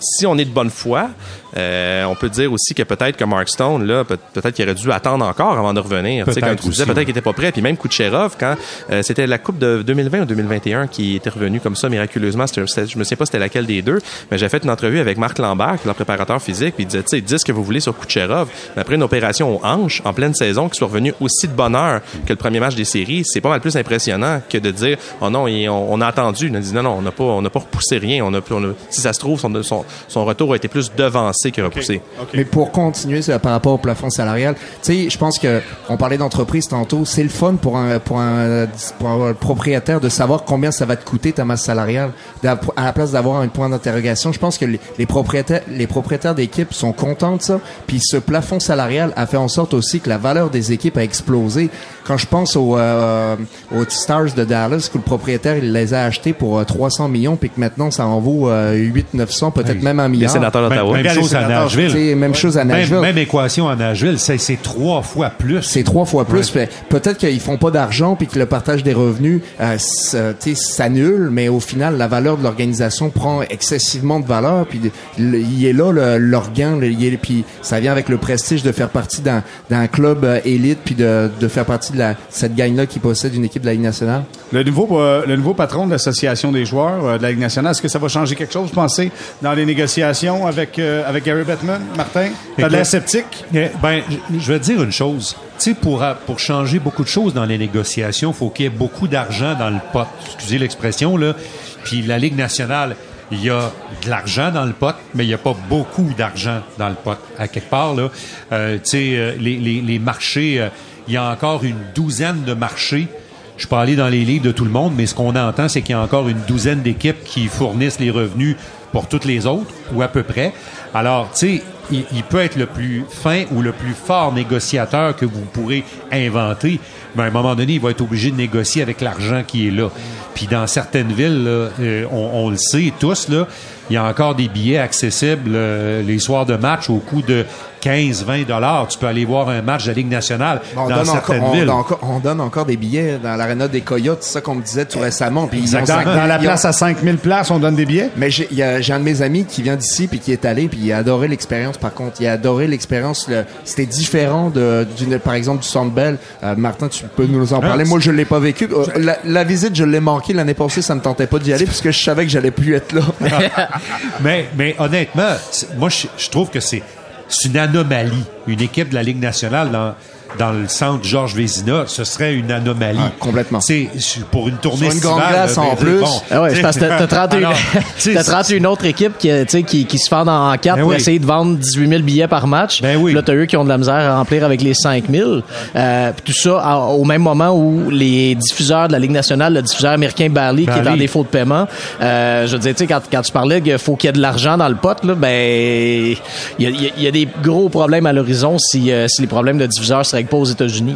si on est de bonne foi, euh, on peut dire aussi que peut-être que Mark Stone, là, peut- peut-être qu'il aurait dû attendre encore avant de revenir. Tu sais, Peut-être comme tu disais, peut-être ouais. qu'il était pas prêt. Puis même Kucherov, quand euh, c'était la Coupe de 2020 ou 2021 qui était revenu comme ça miraculeusement, je me sais pas c'était laquelle des deux, mais j'ai fait une entrevue avec Marc Lambert, qui est le préparateur physique, puis il disait, tu sais, dis ce que vous voulez sur Kucherov, mais après une opération aux hanches, en pleine saison, qu'il soit revenu aussi de bonne heure que le premier match des séries, c'est pas mal plus impressionnant que de dire, oh non, il- on, on a attendu. On a dit, non, non, on n'a pas, on n'a pas repoussé rien. On a, on a- si ça se trouve, son, son, son retour a été plus devancé repoussé. Mais pour continuer ça, par rapport au plafond salarial, tu sais, je pense que on parlait d'entreprise tantôt, c'est le fun pour un pour un, pour un propriétaire de savoir combien ça va te coûter ta masse salariale à la place d'avoir un point d'interrogation. Je pense que les, les propriétaires les propriétaires d'équipes sont contents de ça. Puis ce plafond salarial a fait en sorte aussi que la valeur des équipes a explosé. Quand je pense aux euh, aux Stars de Dallas, que le propriétaire il les a achetés pour euh, 300 millions, puis que maintenant ça en vaut euh, 8 900, peut-être Oui. même un Les milliard. sénateurs d'Ottawa. même chose à Nashville. même chose à Nashville. même équation à Nashville, c'est c'est trois fois plus. C'est trois fois plus. Peut-être qu'ils font pas d'argent puis que le partage des revenus euh, euh, tu sais, s'annule, mais au final, la valeur de l'organisation prend excessivement de valeur. Puis il est là le- leur gain, le- il est- puis ça vient avec le prestige de faire partie d'un d'un club euh, élite puis de, de faire partie de la, cette gang-là qui possède une équipe de la Ligue nationale. Le nouveau, euh, le nouveau patron de l'Association des joueurs euh, de la Ligue nationale, est-ce que ça va changer quelque chose, vous pensez, dans les négociations avec, euh, avec Gary Bettman? Martin, t'as de l'air sceptique? Eh, Ben, je- vais te dire une chose. Tu sais, pour, pour changer beaucoup de choses dans les négociations, il faut qu'il y ait beaucoup d'argent dans le pot. Excusez l'expression, là. Puis la Ligue nationale, il y a de l'argent dans le pot, mais il n'y a pas beaucoup d'argent dans le pot. À quelque part, là, euh, tu sais, euh, les, les, les marchés, euh, il y a encore une douzaine de marchés je peux aller dans les livres de tout le monde, mais ce qu'on entend, c'est qu'il y a encore une douzaine d'équipes qui fournissent les revenus pour toutes les autres, ou à peu près. Alors, tu sais, il, peut être le plus fin ou le plus fort négociateur que vous pourrez inventer, mais à un moment donné, il va être obligé de négocier avec l'argent qui est là. Puis dans certaines villes, là, euh, on, on le sait tous, là, il y a encore des billets accessibles euh, les soirs de match au coût de 15-20 dollars. Tu peux aller voir un match de la Ligue nationale On dans donne, encore, certaines on, villes. encore, on donne encore des billets dans l'aréna des Coyotes, c'est ça qu'on me disait tout récemment. Puis ils ont Dans, la place à 5000 places, on donne des billets? Mais j'ai il y a- j'ai un de mes amis qui vient d'ici puis qui est allé puis il a adoré l'expérience. Par contre, il a adoré l'expérience. le- C'était différent de d'une par exemple du Centre Bell. Euh, Martin, tu peux nous en parler? Moi, je l'ai pas vécu. Euh, La, la visite, je l'ai manqué l'année passée. Ça me tentait pas d'y aller puisque je savais que j'allais plus être là. mais, mais honnêtement, moi, je, je trouve que c'est c'est une anomalie. Une équipe de la Ligue nationale, dans, dans le centre Georges Vézina, ce serait une anomalie. Ah, complètement. C'est pour une tournée Sur une grande glace en ben, plus. bon, Ah ouais, parce que t'as- t'as 31, Alors, t'sais, t'as 31 autres équipes qui, qui, qui se fendent en quatre Ben pour oui. essayer de vendre 18 000 billets par match. Ben oui. Là, t'as eux qui ont de la misère à remplir avec les 5 000. Euh, tout ça à- au même moment où les diffuseurs de la Ligue nationale, le diffuseur américain Bally, qui est en défaut de paiement, euh, je veux dire, tu sais, quand, quand tu parlais qu'il faut qu'il y ait de l'argent dans le pot, là, ben, il y a, y y des gros problèmes à l'horizon si, euh, si les problèmes de diffuseurs se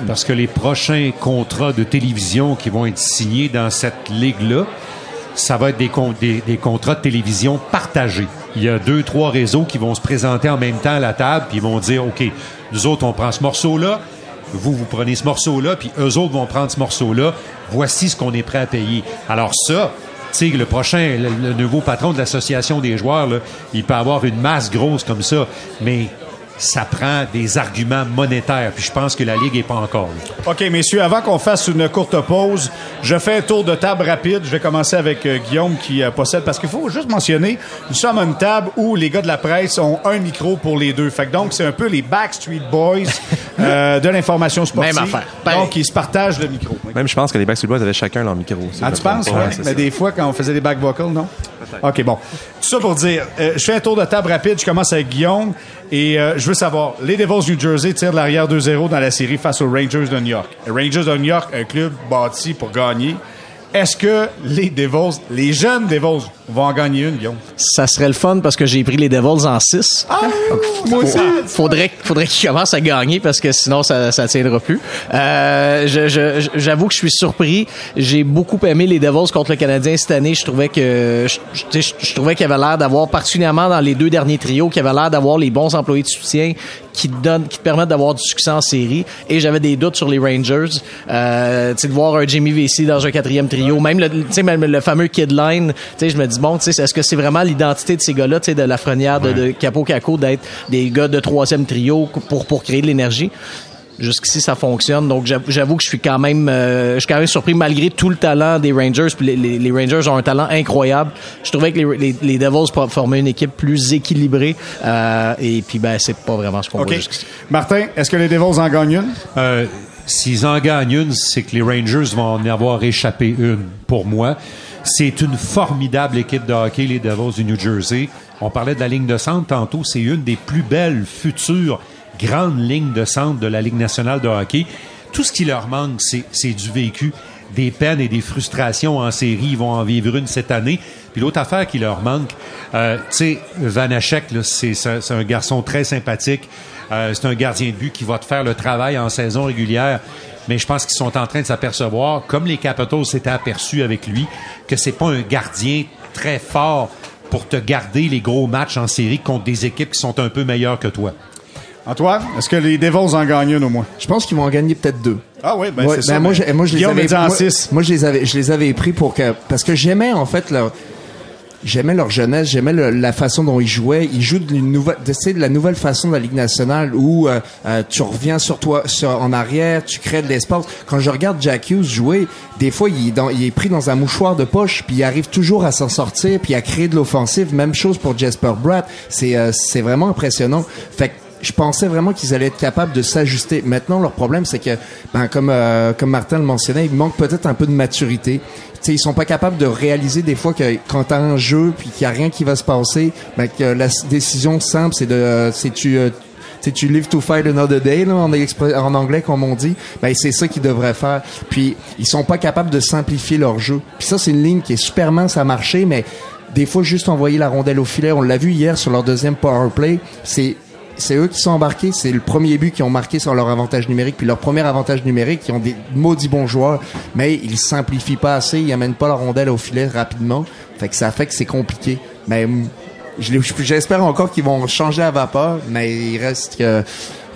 Parce que les prochains contrats de télévision qui vont être signés dans cette ligue-là, ça va être des, con- des, des contrats de télévision partagés. Il y a deux, trois réseaux qui vont se présenter en même temps à la table, puis ils vont dire, OK, nous autres, on prend ce morceau-là, vous, vous prenez ce morceau-là, puis eux autres vont prendre ce morceau-là. Voici ce qu'on est prêt à payer. Alors ça, tu sais, le prochain, le, nouveau patron de l'association des joueurs, il peut avoir une masse grosse comme ça, mais ça prend des arguments monétaires, puis je pense que la Ligue est pas encore là. OK, messieurs, avant qu'on fasse une courte pause, je fais un tour de table rapide. Je vais commencer avec euh, Guillaume qui euh, possède, parce qu'il faut juste mentionner, nous sommes à une table où les gars de la presse ont un micro pour les deux. Fait que donc, c'est un peu les Backstreet Boys euh, de l'information sportive. Même affaire. Pareil. Donc, ils se partagent le micro. Même, je pense que les Backstreet Boys avaient chacun leur micro. si Ah, tu penses? Ouais, Ouais, mais ça. des fois, quand on faisait des back vocals, non? OK, bon. Ça pour dire, euh, je fais un tour de table rapide. Je commence avec Guillaume. Et euh, je veux savoir, les Devils New Jersey tirent de l'arrière 2-0 dans la série face aux Rangers de New York. Rangers de New York, un club bâti pour gagner. Est-ce que les Devils, les jeunes Devils, vont en gagner une, Guillaume? Ça serait le fun parce que j'ai pris les Devils en 6. moi aussi. faudrait faudrait qu'ils commencent à gagner parce que sinon ça ça tiendra plus. Euh, je- je- j'avoue que je suis surpris. J'ai beaucoup aimé les Devils contre le Canadien cette année. Je trouvais que je, je- tu sais, je- trouvais qu'il y avait l'air d'avoir particulièrement dans les deux derniers trios qu'il y avait l'air d'avoir les bons employés de soutien qui te donnent qui te permettent d'avoir du succès en série et j'avais des doutes sur les Rangers. Euh, tu sais de voir un Jimmy Vesey dans un quatrième trio, même le tu sais même le fameux kid line, tu sais je me dis bon, tu sais est-ce que c'est vraiment l'identité de ces gars-là, tu sais de la frenière de, de Capo Caco d'être des gars de troisième trio pour pour créer de l'énergie? Jusqu'ici, ça fonctionne. Donc, j'avoue que je suis quand même, euh, je suis quand même surpris malgré tout le talent des Rangers. Puis les, les- les Rangers ont un talent incroyable. Je trouvais que les, les, les Devils formaient une équipe plus équilibrée. Euh, et puis, ben, c'est pas vraiment ce qu'on OK. voit jusqu'ici. Martin, est-ce que les Devils en gagnent une? Euh, S'ils en gagnent une, c'est que les Rangers vont en avoir échappé une, pour moi. C'est une formidable équipe de hockey, les Devils du New Jersey. On parlait de la ligne de centre tantôt. C'est une des plus belles futures grandes lignes de centre de la Ligue nationale de hockey. Tout ce qui leur manque, c'est du vécu, des peines et des frustrations en série. Ils vont en vivre une cette année. Puis l'autre affaire qui leur manque, euh, tu sais, Vanachek, c'est un garçon très sympathique. Euh, c'est un gardien de but qui va te faire le travail en saison régulière. Mais je pense qu'ils sont en train de s'apercevoir, comme les Capitals s'étaient aperçus avec lui, que c'est pas un gardien très fort pour te garder les gros matchs en série contre des équipes qui sont un peu meilleures que toi. Antoine, est-ce que les Devils en gagnent une au moins? Je pense qu'ils vont en gagner peut-être deux. Ah oui, ben Ouais, c'est ça. ben moi, mais j'ai- moi, je les avais moi, 6. moi, je les avais, je les avais pris pour que, parce que j'aimais, en fait, leur, j'aimais leur jeunesse, j'aimais la façon dont ils jouaient. Ils jouent de la nouvelle façon de la Ligue nationale où euh, euh, tu reviens sur toi, sur, en arrière, tu crées de l'espace. Quand je regarde Jack Hughes jouer, des fois, il est, dans- il est pris dans un mouchoir de poche, puis il arrive toujours à s'en sortir, puis à créer de l'offensive. Même chose pour Jasper Bratt. C'est, euh, c'est vraiment impressionnant. Fait que je pensais vraiment qu'ils allaient être capables de s'ajuster. Maintenant, leur problème, c'est que, ben, comme, euh, comme Martin le mentionnait, il manque peut-être un peu de maturité. Tu sais, ils sont pas capables de réaliser des fois que quand t'as un jeu puis qu'il y a rien qui va se passer, ben, que la décision simple, c'est de, euh, c'est tu, euh, tu live to fight another day, là, en anglais, comme on dit. Ben, c'est ça qu'ils devraient faire. Puis, ils sont pas capables de simplifier leur jeu. Puis ça, c'est une ligne qui est super mince à marcher, mais des fois, juste envoyer la rondelle au filet. On l'a vu hier sur leur deuxième power play. C'est, c'est eux qui sont embarqués. C'est le premier but qu'ils ont marqué sur leur avantage numérique. Puis leur premier avantage numérique, ils ont des maudits bons joueurs, mais ils simplifient pas assez. Ils amènent pas la rondelle au filet rapidement. Fait que ça fait que c'est compliqué. Mais l'ai- j'espère encore qu'ils vont changer à vapeur, mais il reste que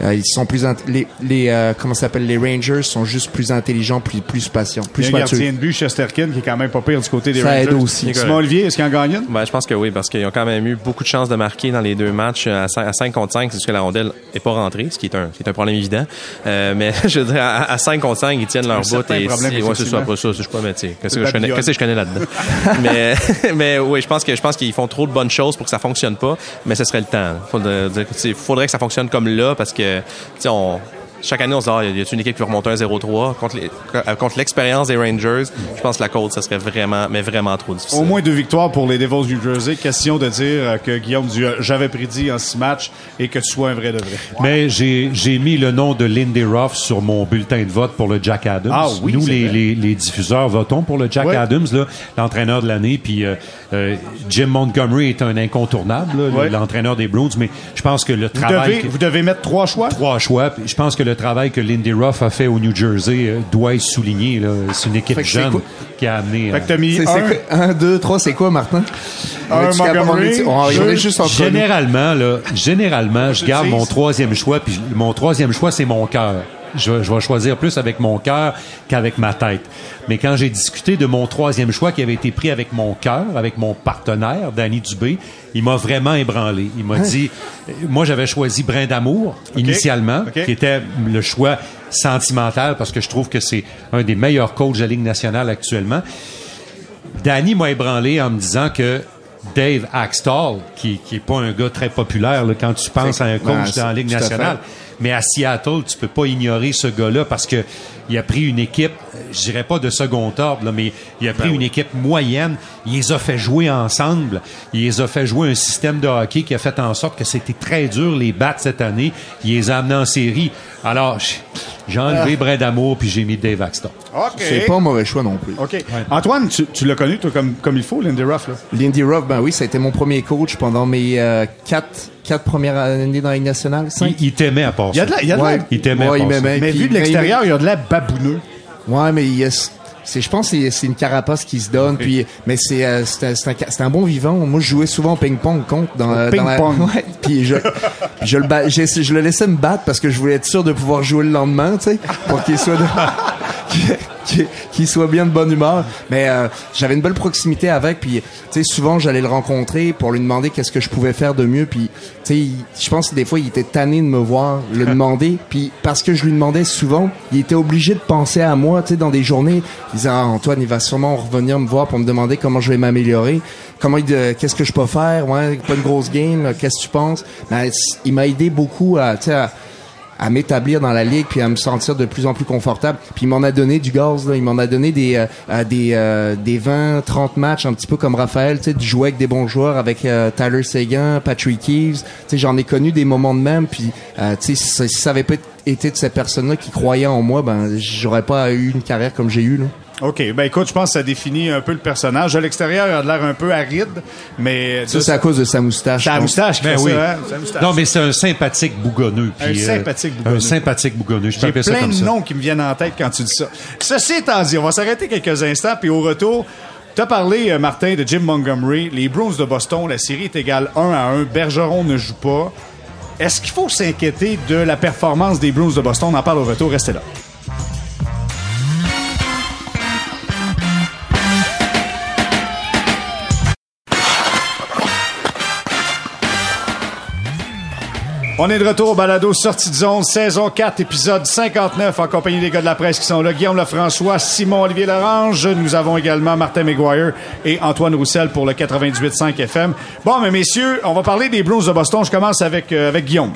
euh, ils sont plus les, les euh, comment ça s'appelle? Les Rangers sont juste plus intelligents, plus plus patients, Il y plus a un matures. gardien de but, Chesterkin, qui est quand même pas pire du côté des Ça Rangers. aide aussi. Simon Olivier, est-ce qu'il en gagne une? Ben, je pense que oui, parce qu'ils ont quand même eu beaucoup de chances de marquer dans les deux matchs à 5, à 5 contre 5, c'est juste que la rondelle est pas rentrée, ce qui est un, qui est un problème évident. Euh, mais je veux dire, à, à 5 contre 5, ils tiennent leur bout. Et problème, si- ouais, c'est ça, effectivement. pas ça, je sais pas, mais tu sais, qu'est-ce que je connais, qu'est-ce que je connais là-dedans? mais, mais oui, je pense que, je pense qu'ils font trop de bonnes choses pour que ça fonctionne pas, mais ce serait le temps. Il faudrait, faudrait que ça fonctionne comme là, parce que, tu sais, on, chaque année, on se dit, ah, y a une équipe qui va remonter un 0-3 contre les- euh, contre l'expérience des Rangers. Je pense que la côte, ça serait vraiment, mais vraiment trop difficile. Au moins deux victoires pour les Devils du New Jersey. Question de dire euh, que Guillaume dit euh, j'avais prédit en six matchs et que tu sois un vrai de vrai. Mais j'ai j'ai mis le nom de Lindy Ruff sur mon bulletin de vote pour le Jack Adams. Ah oui, Nous, c'est les, les, les diffuseurs, votons pour le Jack. Adams, là, l'entraîneur de l'année. Puis euh, euh, Jim Montgomery est un incontournable, là, l'entraîneur des Bruins. Mais je pense que le Vous travail... devez, que- vous devez mettre trois choix? trois choix. Puis Je pense que le travail que Lindy Ruff a fait au New Jersey euh, doit être souligné. là. C'est une équipe jeune quoi? qui a amené... Fait euh, que t'as mis C'est un. c'est quoi? Un, deux, trois, c'est quoi, Martin? Un Montgomery, on est juste entre. Généralement, là, généralement, je garde mon troisième choix, puis mon troisième choix, c'est mon cœur. Je, vais- je vais choisir plus avec mon cœur qu'avec ma tête. Mais quand j'ai discuté de mon troisième choix qui avait été pris avec mon cœur, avec mon partenaire, Danny Dubé, il m'a vraiment ébranlé. Il m'a dit, euh, moi j'avais choisi Brin d'amour initialement, qui était le choix sentimental parce que je trouve que c'est un des meilleurs coachs de la Ligue nationale actuellement. Danny m'a ébranlé en me disant que Dave Axtell, qui, qui est pas un gars très populaire là, quand tu penses à un coach Ouais, dans la Ligue nationale, mais à Seattle, tu peux pas ignorer ce gars-là parce que il a pris une équipe, euh, je dirais pas de second ordre, là, mais il a pris une équipe moyenne, il les a fait jouer ensemble, il les a fait jouer un système de hockey qui a fait en sorte que c'était très dur les battre cette année, il les a amenés en série. Alors, j'ai enlevé Brin d'amour puis j'ai mis Dave Axtell. OK. C'est pas un mauvais choix non plus. OK. Antoine, tu, tu l'as connu, toi, comme, comme il faut, Lindy Ruff, là? Lindy Ruff, ben oui, ça a été mon premier coach pendant mes euh, quatre, quatre premières années dans la Ligue nationale. Cinq? Il, il t'aimait à part Il y a ça. de la, il y a de la-. Il t'aimait Ouais, à il part ça. m'aimait. Mais Puis- vu de l'extérieur, il y a de la babouneux. Ouais, mais c'est, je pense que c'est- une carapace qui se donne. Puis, mais c'est, euh, c'est, un, c'est, un, c'est un bon vivant. Moi, je jouais souvent au ping-pong contre dans, euh, dans la- ping-pong. Ouais. Puis je, puis je le, ba- j'ai- je le laissais me battre parce que je voulais être sûr de pouvoir jouer le lendemain, tu sais, pour qu'il soit de, qu'il- qu'il, qu'il soit bien de bonne humeur. Mais euh, j'avais une belle proximité avec. Puis, tu sais, souvent j'allais le rencontrer pour lui demander qu'est-ce que je pouvais faire de mieux. Puis, tu sais, je pense que des fois il était tanné de me voir le demander. Puis parce que je lui demandais souvent, il était obligé de penser à moi. Tu sais, dans des journées, il disait ah, Antoine, il va sûrement revenir me voir pour me demander comment je vais m'améliorer. Comment il, euh, qu'est-ce que je peux faire Ouais, pas une grosse game. Qu'est-ce que tu penses? Mais il m'a aidé beaucoup à, tu sais, à, m'établir dans la ligue puis à me sentir de plus en plus confortable. Puis il m'en a donné du gaz là, il m'en a donné des euh, euh, des euh, des 20 30 matchs un petit peu comme Raphaël, tu sais, de jouer avec des bons joueurs avec euh, Tyler Seguin, Patrick Keeves, tu sais, j'en ai connu des moments de même puis euh, tu sais si, ça- si ça avait pas été de ces personnes-là qui croyaient en moi, ben j'aurais pas eu une carrière comme j'ai eu là. OK. Ben écoute, je pense que ça définit un peu le personnage. À l'extérieur, il a de l'air un peu aride, mais... Ça c'est à cause de sa moustache. Pense. moustache Ben oui. ça, hein? Moustache. Non, mais c'est un sympathique bougonneux. Un puis, euh, sympathique bougonneux. Un sympathique bougonneux. Je J'ai appeler ça plein comme de ça. noms qui me viennent en tête quand tu dis ça. Ceci étant dit, on va s'arrêter quelques instants, puis au retour, tu as parlé, euh, Martin, de Jim Montgomery. Les Bruins de Boston, la série est égale 1 à 1. Bergeron ne joue pas. Est-ce qu'il faut s'inquiéter de la performance des Bruins de Boston? On en parle au retour. Restez là. On est de retour au balado Sortie de zone, saison 4, épisode 59, en compagnie des gars de la presse qui sont là. Guillaume Lefrançois, Simon-Olivier Lorange. Nous avons également Martin McGuire et Antoine Roussel pour le 98.5 FM. Bon, mais messieurs, on va parler des Bruins de Boston. Je commence avec, euh, avec Guillaume.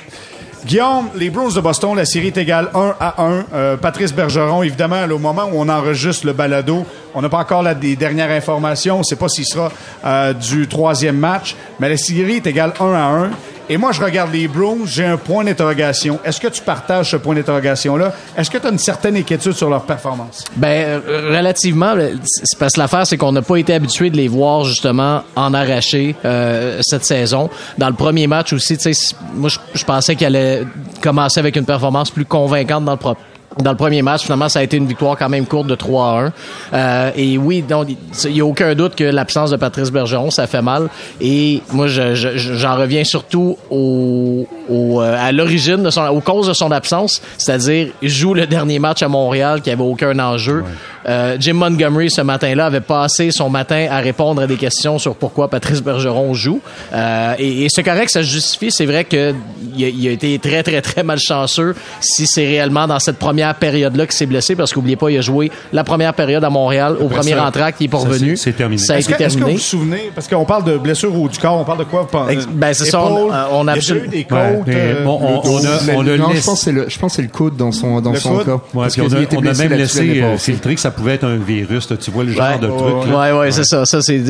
Guillaume, les Bruins de Boston, la série est égale 1 à 1. Euh, Patrice Bergeron, évidemment, là, au moment où on enregistre le balado, on n'a pas encore la, des dernières informations. On ne sait pas s'il sera euh, du troisième match, mais la série est égale 1 à 1. Et moi, je regarde les Bruins, j'ai un point d'interrogation. Est-ce que tu partages ce point d'interrogation-là? Est-ce que tu as une certaine inquiétude sur leur performance? Ben, euh, relativement, c'est parce que l'affaire, c'est qu'on n'a pas été habitué de les voir justement en arracher euh, cette saison. Dans le premier match aussi, tu sais, moi, je, je pensais qu'il allait commencer avec une performance plus convaincante dans le pro- dans le premier match, finalement, ça a été une victoire quand même courte de 3 à 1. Euh, et oui, donc il n'y a aucun doute que l'absence de Patrice Bergeron, ça fait mal. Et moi, je- je- je- j'en reviens surtout au, au, euh, à l'origine de son, aux causes de son absence, c'est-à-dire joue le dernier match à Montréal qui avait aucun enjeu. Euh, Jim Montgomery ce matin-là avait passé son matin à répondre à des questions sur pourquoi Patrice Bergeron joue. Euh, et, et c'est correct, ça se justifie. C'est vrai que il a, il a été très très très malchanceux si c'est réellement dans cette première période-là qu'il s'est blessé parce qu'oubliez pas, il a joué la première période à Montréal au premier ça, entraque, il est pas ça, revenu. c'est- c'est terminé. Ça a Est-ce été que, est-ce que vous terminé. vous souvenez, parce qu'on parle de blessure au du corps, on parle de quoi? vous pensez? Ben, c'est ça, on- Épaules, on a il y eu des côtes. euh, bon, on- on a- on le non, laisse- je pense que c'est le, je pense que c'est le coude dans son dans Le son coude? cas. Ouais, on qu'il a, on a blessé même laissé euh, filtrer que ça pouvait être un virus. là. Tu vois le genre Ouais, de truc. là. Ouais, ouais, c'est ça. Ça, c'est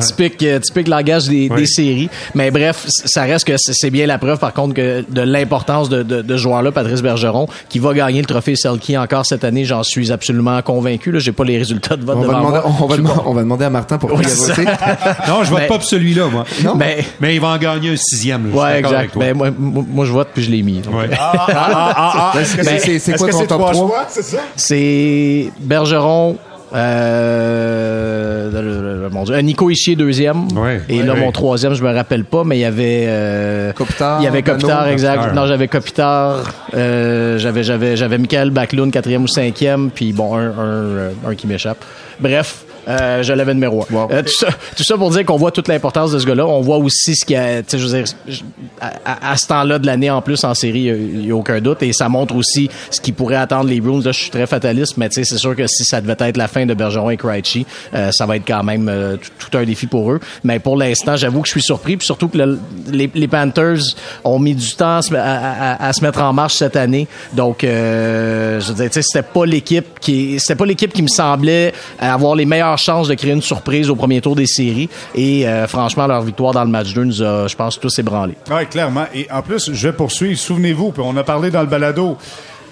typique, euh, typique langage des, Ouais. des séries. Mais bref, ça reste que c'est bien la preuve, par contre, que de l'importance de, de, de ce joueur-là, Patrice Bergeron, qui va gagner le trophée Selkie encore cette année. J'en suis absolument convaincu. Là, j'ai pas les résultats de vote On va, demander, moi. on, va demander, on va demander à Martin pourquoi Ouais, il a c'est voté. Non, je vote Mais- pas pour celui-là, moi. Non? Mais, Mais il va en gagner un sixième. là. Ouais, exact. avec toi. Mais moi, moi, moi, je vote puis je l'ai mis. Ouais. Ah, ah, ah, ah, ah. Est-ce que Ben, c'est est-ce quoi que ton c'est top trois trois? choix, c'est ça? Bergeron, euh, le- le- mon Dieu, euh, Nico Ischier deuxième. Ouais. Et Ouais, là, ouais. mon troisième, je me rappelle pas, mais il y avait euh, Kopitar, Il y avait Kopitar, Dano, exact. Non, j'avais Kopitar. Euh, j'avais j'avais j'avais Michael Bacloun quatrième ou cinquième, puis bon un un, euh, un qui m'échappe. Bref. Euh, je l'avais numéro un. Wow. Euh, tout, ça, tout ça pour dire qu'on voit toute l'importance de ce gars-là. On voit aussi ce qu'il y a, tu sais, je veux dire, à, à- à ce temps-là de l'année en plus en série, il n'y a, aucun doute. Et ça montre aussi ce qui pourrait attendre les Bruins. Là, je suis très fataliste, mais tu sais, c'est sûr que si ça devait être la fin de Bergeron et Krejci, euh, ça va être quand même euh, tout, un défi pour eux. Mais pour l'instant, j'avoue que je suis surpris. Puis surtout que le- les, les Panthers ont mis du temps à, se- à- mettre en marche cette année. Donc, euh, je veux dire, tu sais, c'était pas l'équipe qui, c'était pas l'équipe qui me semblait avoir les meilleures chances de créer une surprise au premier tour des séries. Et euh, franchement, leur victoire dans le match 2 nous a, je pense, tous ébranlés. Oui, clairement. Et en plus, je vais poursuivre. Souvenez-vous, puis on a parlé dans le balado,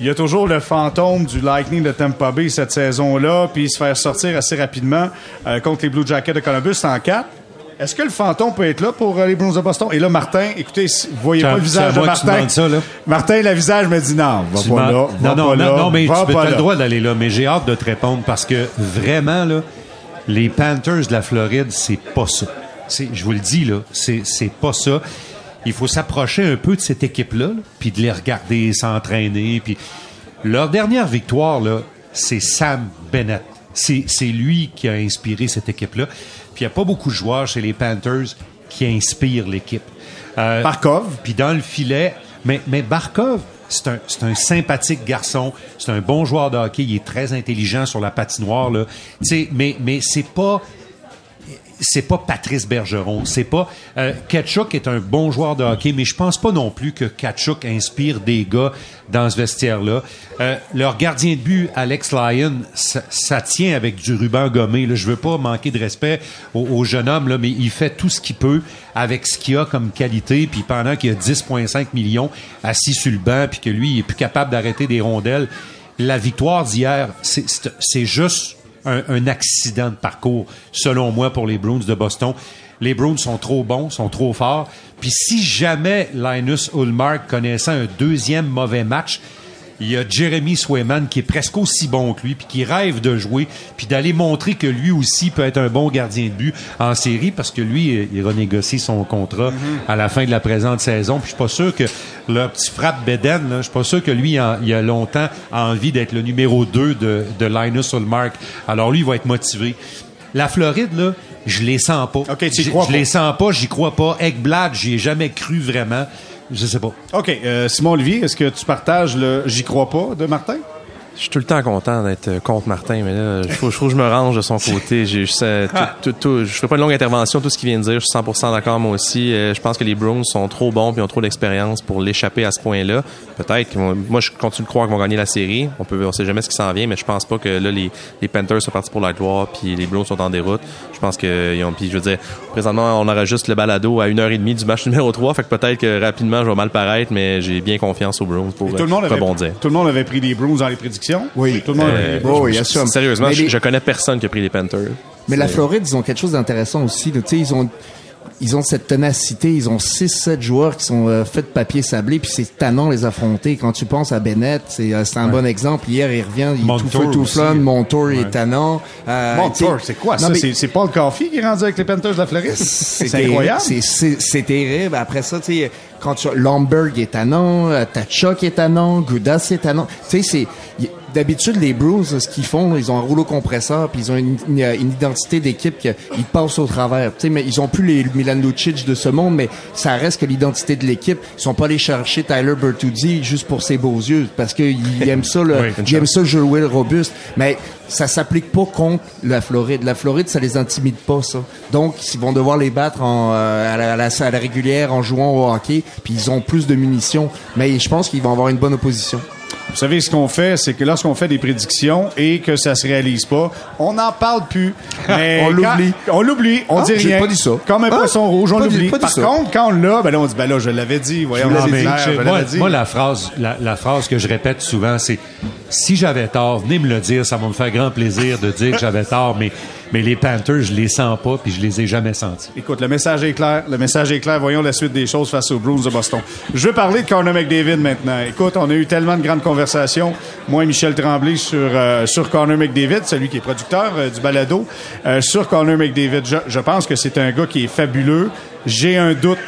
il y a toujours le fantôme du Lightning de Tampa Bay cette saison-là, puis se faire sortir assez rapidement euh, contre les Blue Jackets de Columbus en 4. Est-ce que le fantôme peut être là pour euh, les Bruins de Boston? Et là, Martin, écoutez, si vous voyez pas le visage de Martin. demandes ça, là. Martin, le visage me dit non, va Tu pas m'as- là, va non, non, pas non, là, non, mais va tu pas as le droit d'aller là. Mais j'ai hâte de te répondre parce que vraiment, là, les Panthers de la Floride, c'est pas ça. Je vous le dis, là, c'est c'est pas ça. Il faut s'approcher un peu de cette équipe-là, là, puis de les regarder s'entraîner. Puis leur dernière victoire, là, c'est Sam Bennett. C'est c'est lui qui a inspiré cette équipe-là. Puis il n'y a pas beaucoup de joueurs chez les Panthers qui inspirent l'équipe. Euh, Barkov. puis dans le filet, mais, mais Barkov, c'est un, un sympathique garçon, c'est un bon joueur de hockey, il est très intelligent sur la patinoire, là. Mais, mais c'est pas c'est pas Patrice Bergeron, c'est pas euh, Kachuk est un bon joueur de hockey, mais je pense pas non plus que Kachuk inspire des gars dans ce vestiaire-là. Euh, leur gardien de but, Alex Lyon, ça, tient avec du ruban gommé. Là. Je veux pas manquer de respect au, au jeune homme, là, mais il fait tout ce qu'il peut avec ce qu'il a comme qualité. Puis pendant qu'il a 10,5 millions assis sur le banc, puis que lui, il est plus capable d'arrêter des rondelles, la victoire d'hier, c'est juste un, un accident de parcours, selon moi, pour les Bruins de Boston. Les Bruins sont trop bons, sont trop forts. Puis si jamais Linus Ulmark connaissait un deuxième mauvais match, il y a Jeremy Swayman qui est presque aussi bon que lui, puis qui rêve de jouer, puis d'aller montrer que lui aussi peut être un bon gardien de but en série, parce que lui, il renégocie son contrat à la fin de la présente saison. Puis je suis pas sûr que leur petit frappe Beden, je suis pas sûr que lui, en- il a longtemps envie d'être le numéro 2 de, de Linus Ulmark. Alors lui, il va être motivé. La Floride, là, je les sens pas. Je, les sens pas, j'y crois pas. Ekblad, j'y ai jamais cru vraiment. Je sais pas. OK. euh, Simon Olivier, est-ce que tu partages le J'y crois pas de Martin? Je suis tout le temps content d'être euh, contre Martin, mais là, je trouve, je trouve que je me range de son côté. J'ai, je, tout, tout, tout- je ferai pas une longue intervention, tout ce qu'il vient de dire, je suis 100% d'accord moi aussi. Euh, je pense que les Bruins sont trop bons et ont trop d'expérience pour l'échapper à ce point-là. Peut-être. Moi, je continue de croire qu'ils vont gagner la série. On peut, on sait jamais ce qui s'en vient, mais je pense pas que là, les, les Panthers sont partis pour la gloire puis les Bruins sont en déroute. Je pense que, ils ont, puis je veux dire, présentement, on aura juste le balado à une heure et demie du match numéro 3. Fait que peut-être que rapidement, je vais mal paraître, mais j'ai bien confiance aux Bruins pour Et tout, le monde euh, avait, rebondir. tout le monde avait pris les Bruins dans les prédictions. Oui. Tout le monde Euh, oui, assume. Sérieusement, je, les- je connais personne qui a pris les Panthers. Mais la Floride, ils ont quelque chose d'intéressant aussi. Tu sais, ils ont ils ont cette ténacité, ils ont 6-7 joueurs qui sont euh, faits de papier sablé, puis c'est tannant les affronter. Quand tu penses à Bennett, c'est euh, c'est un bon exemple. Hier, il revient, il est tout Montour feu tout flamme, Montour il est tannant. Euh, Montour, c'est quoi Non, ça? mais C'est- C'est Paul Coffey qui est rendu avec les Panthers de la Floride? C'est incroyable. C'est- terrible. Après ça, tu sais, quand tu Lomberg est tannant, Tachuk est tannant, Gudas est tannant. Tu sais, c'est d'habitude, les Bruins, ce qu'ils font, ils ont un rouleau compresseur, puis ils ont une, une- une identité d'équipe qu'ils passent au travers. Tu sais, mais ils ont plus les Milan Lucic de ce monde, mais ça reste que l'identité de l'équipe. Ils sont pas allés chercher Tyler Bertuzzi juste pour ses beaux yeux, parce qu'ils aiment ça, le, Oui, ils aiment ça jouer robuste. Mais ça s'applique pas contre la Floride. La Floride, ça les intimide pas, ça. Donc, ils vont devoir les battre en, euh, à, la, à la- à la régulière en jouant au hockey, puis ils ont plus de munitions. Mais je pense qu'ils vont avoir une bonne opposition. Vous savez, ce qu'on fait, c'est que lorsqu'on fait des prédictions et que ça se réalise pas, on n'en parle plus. Mais On l'oublie. On l'oublie. On Ah, dit j'ai rien. pas dit ça. Comme un Ah, poisson rouge, on pas dit- l'oublie. Par ça. contre, quand on l'a, ben là, on dit, ben là, je l'avais dit. Voyons, je- l'avais dit. moi, la phrase, la, la phrase que je répète souvent, c'est si j'avais tort, venez me le dire, ça va me faire grand plaisir de dire que j'avais tort, mais, mais les Panthers, je les sens pas, puis je les ai jamais sentis. Écoute, le message est clair. Le message est clair. Voyons la suite des choses face aux Bruins de Boston. Je veux parler de Connor McDavid maintenant. Écoute, on a eu tellement de grandes conversations. Moi et Michel Tremblay sur, euh, sur Connor McDavid, celui qui est producteur euh, du balado, euh, sur Connor McDavid. Je, je pense que c'est un gars qui est fabuleux. J'ai un doute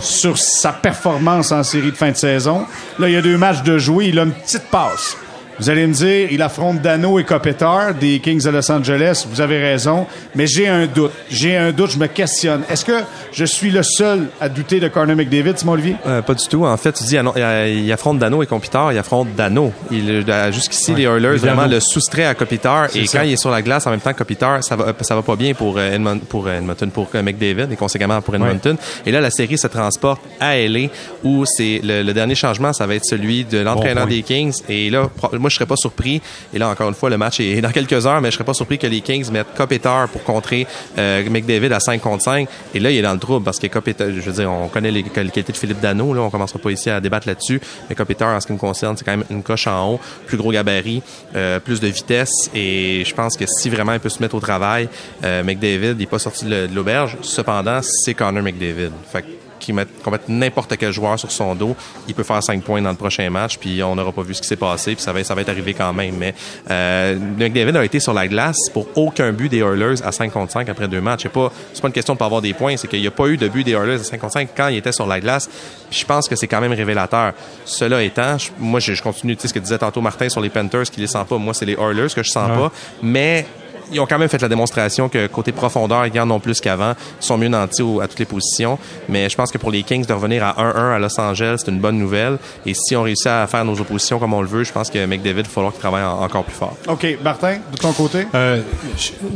sur sa performance en série de fin de saison. Là, il y a deux matchs de jouer. Il a une petite passe. Vous allez me dire, il affronte Dano et Kopitar des Kings de Los Angeles. Vous avez raison, mais j'ai un doute. J'ai un doute, je me questionne. Est-ce que je suis le seul à douter de Connor McDavid, Simon Olivier? Euh, pas du tout. En fait, tu dis, il, affronte Dano et Kopitar, il affronte Dano. Il, euh, jusqu'ici, les Oilers le vraiment le soustrait à Kopitar. Et ça. quand il est sur la glace en même temps que Kopitar, ça va, ça va pas bien pour, euh, pour Edmonton, pour McDavid et conséquemment pour Edmonton. Et là, la série se transporte à LA où c'est le, le dernier changement, ça va être celui de l'entraîneur Bon des Kings. Et là, moi, je serais pas surpris. Et là, encore une fois, le match est dans quelques heures, mais je serais pas surpris que les Kings mettent Kopitar pour contrer euh, McDavid à 5 contre 5. Et là, il est dans le trouble parce que Kopitar, je veux dire, on connaît les qualités de Philippe Dano, là, on commencera pas ici à débattre là-dessus. Mais Kopitar, en ce qui me concerne, c'est quand même une coche en haut, plus gros gabarit, euh, plus de vitesse. Et je pense que si vraiment il peut se mettre au travail, euh, McDavid, il est pas sorti de l'auberge. Cependant, c'est Connor McDavid. Fait que qui met, qu'on mette n'importe quel joueur sur son dos, il peut faire 5 points dans le prochain match, puis on n'aura pas vu ce qui s'est passé, puis ça va, ça va être arrivé quand même. Mais euh, McDavid a été sur la glace pour aucun but des Oilers à 5 contre 5 après deux matchs. C'est pas, c'est pas une question de pas avoir des points, c'est qu'il n'y a pas eu de but des Oilers à 5 contre 5 quand il était sur la glace. Puis je pense que c'est quand même révélateur. Cela étant, je- moi je, je continue, tu sais ce que disait tantôt Martin sur les Panthers, qui les sent pas. Moi c'est les Oilers que je sens Ouais. pas, mais ils ont quand même fait la démonstration que côté profondeur, ils en ont plus qu'avant. Ils sont mieux nantis au- à toutes les positions. Mais je pense que pour les Kings de revenir à 1-1 à Los Angeles, c'est une bonne nouvelle. Et si on réussit à faire nos oppositions comme on le veut, je pense que McDavid, il va falloir qu'il travaille en- encore plus fort. OK. Martin, de ton côté? Euh,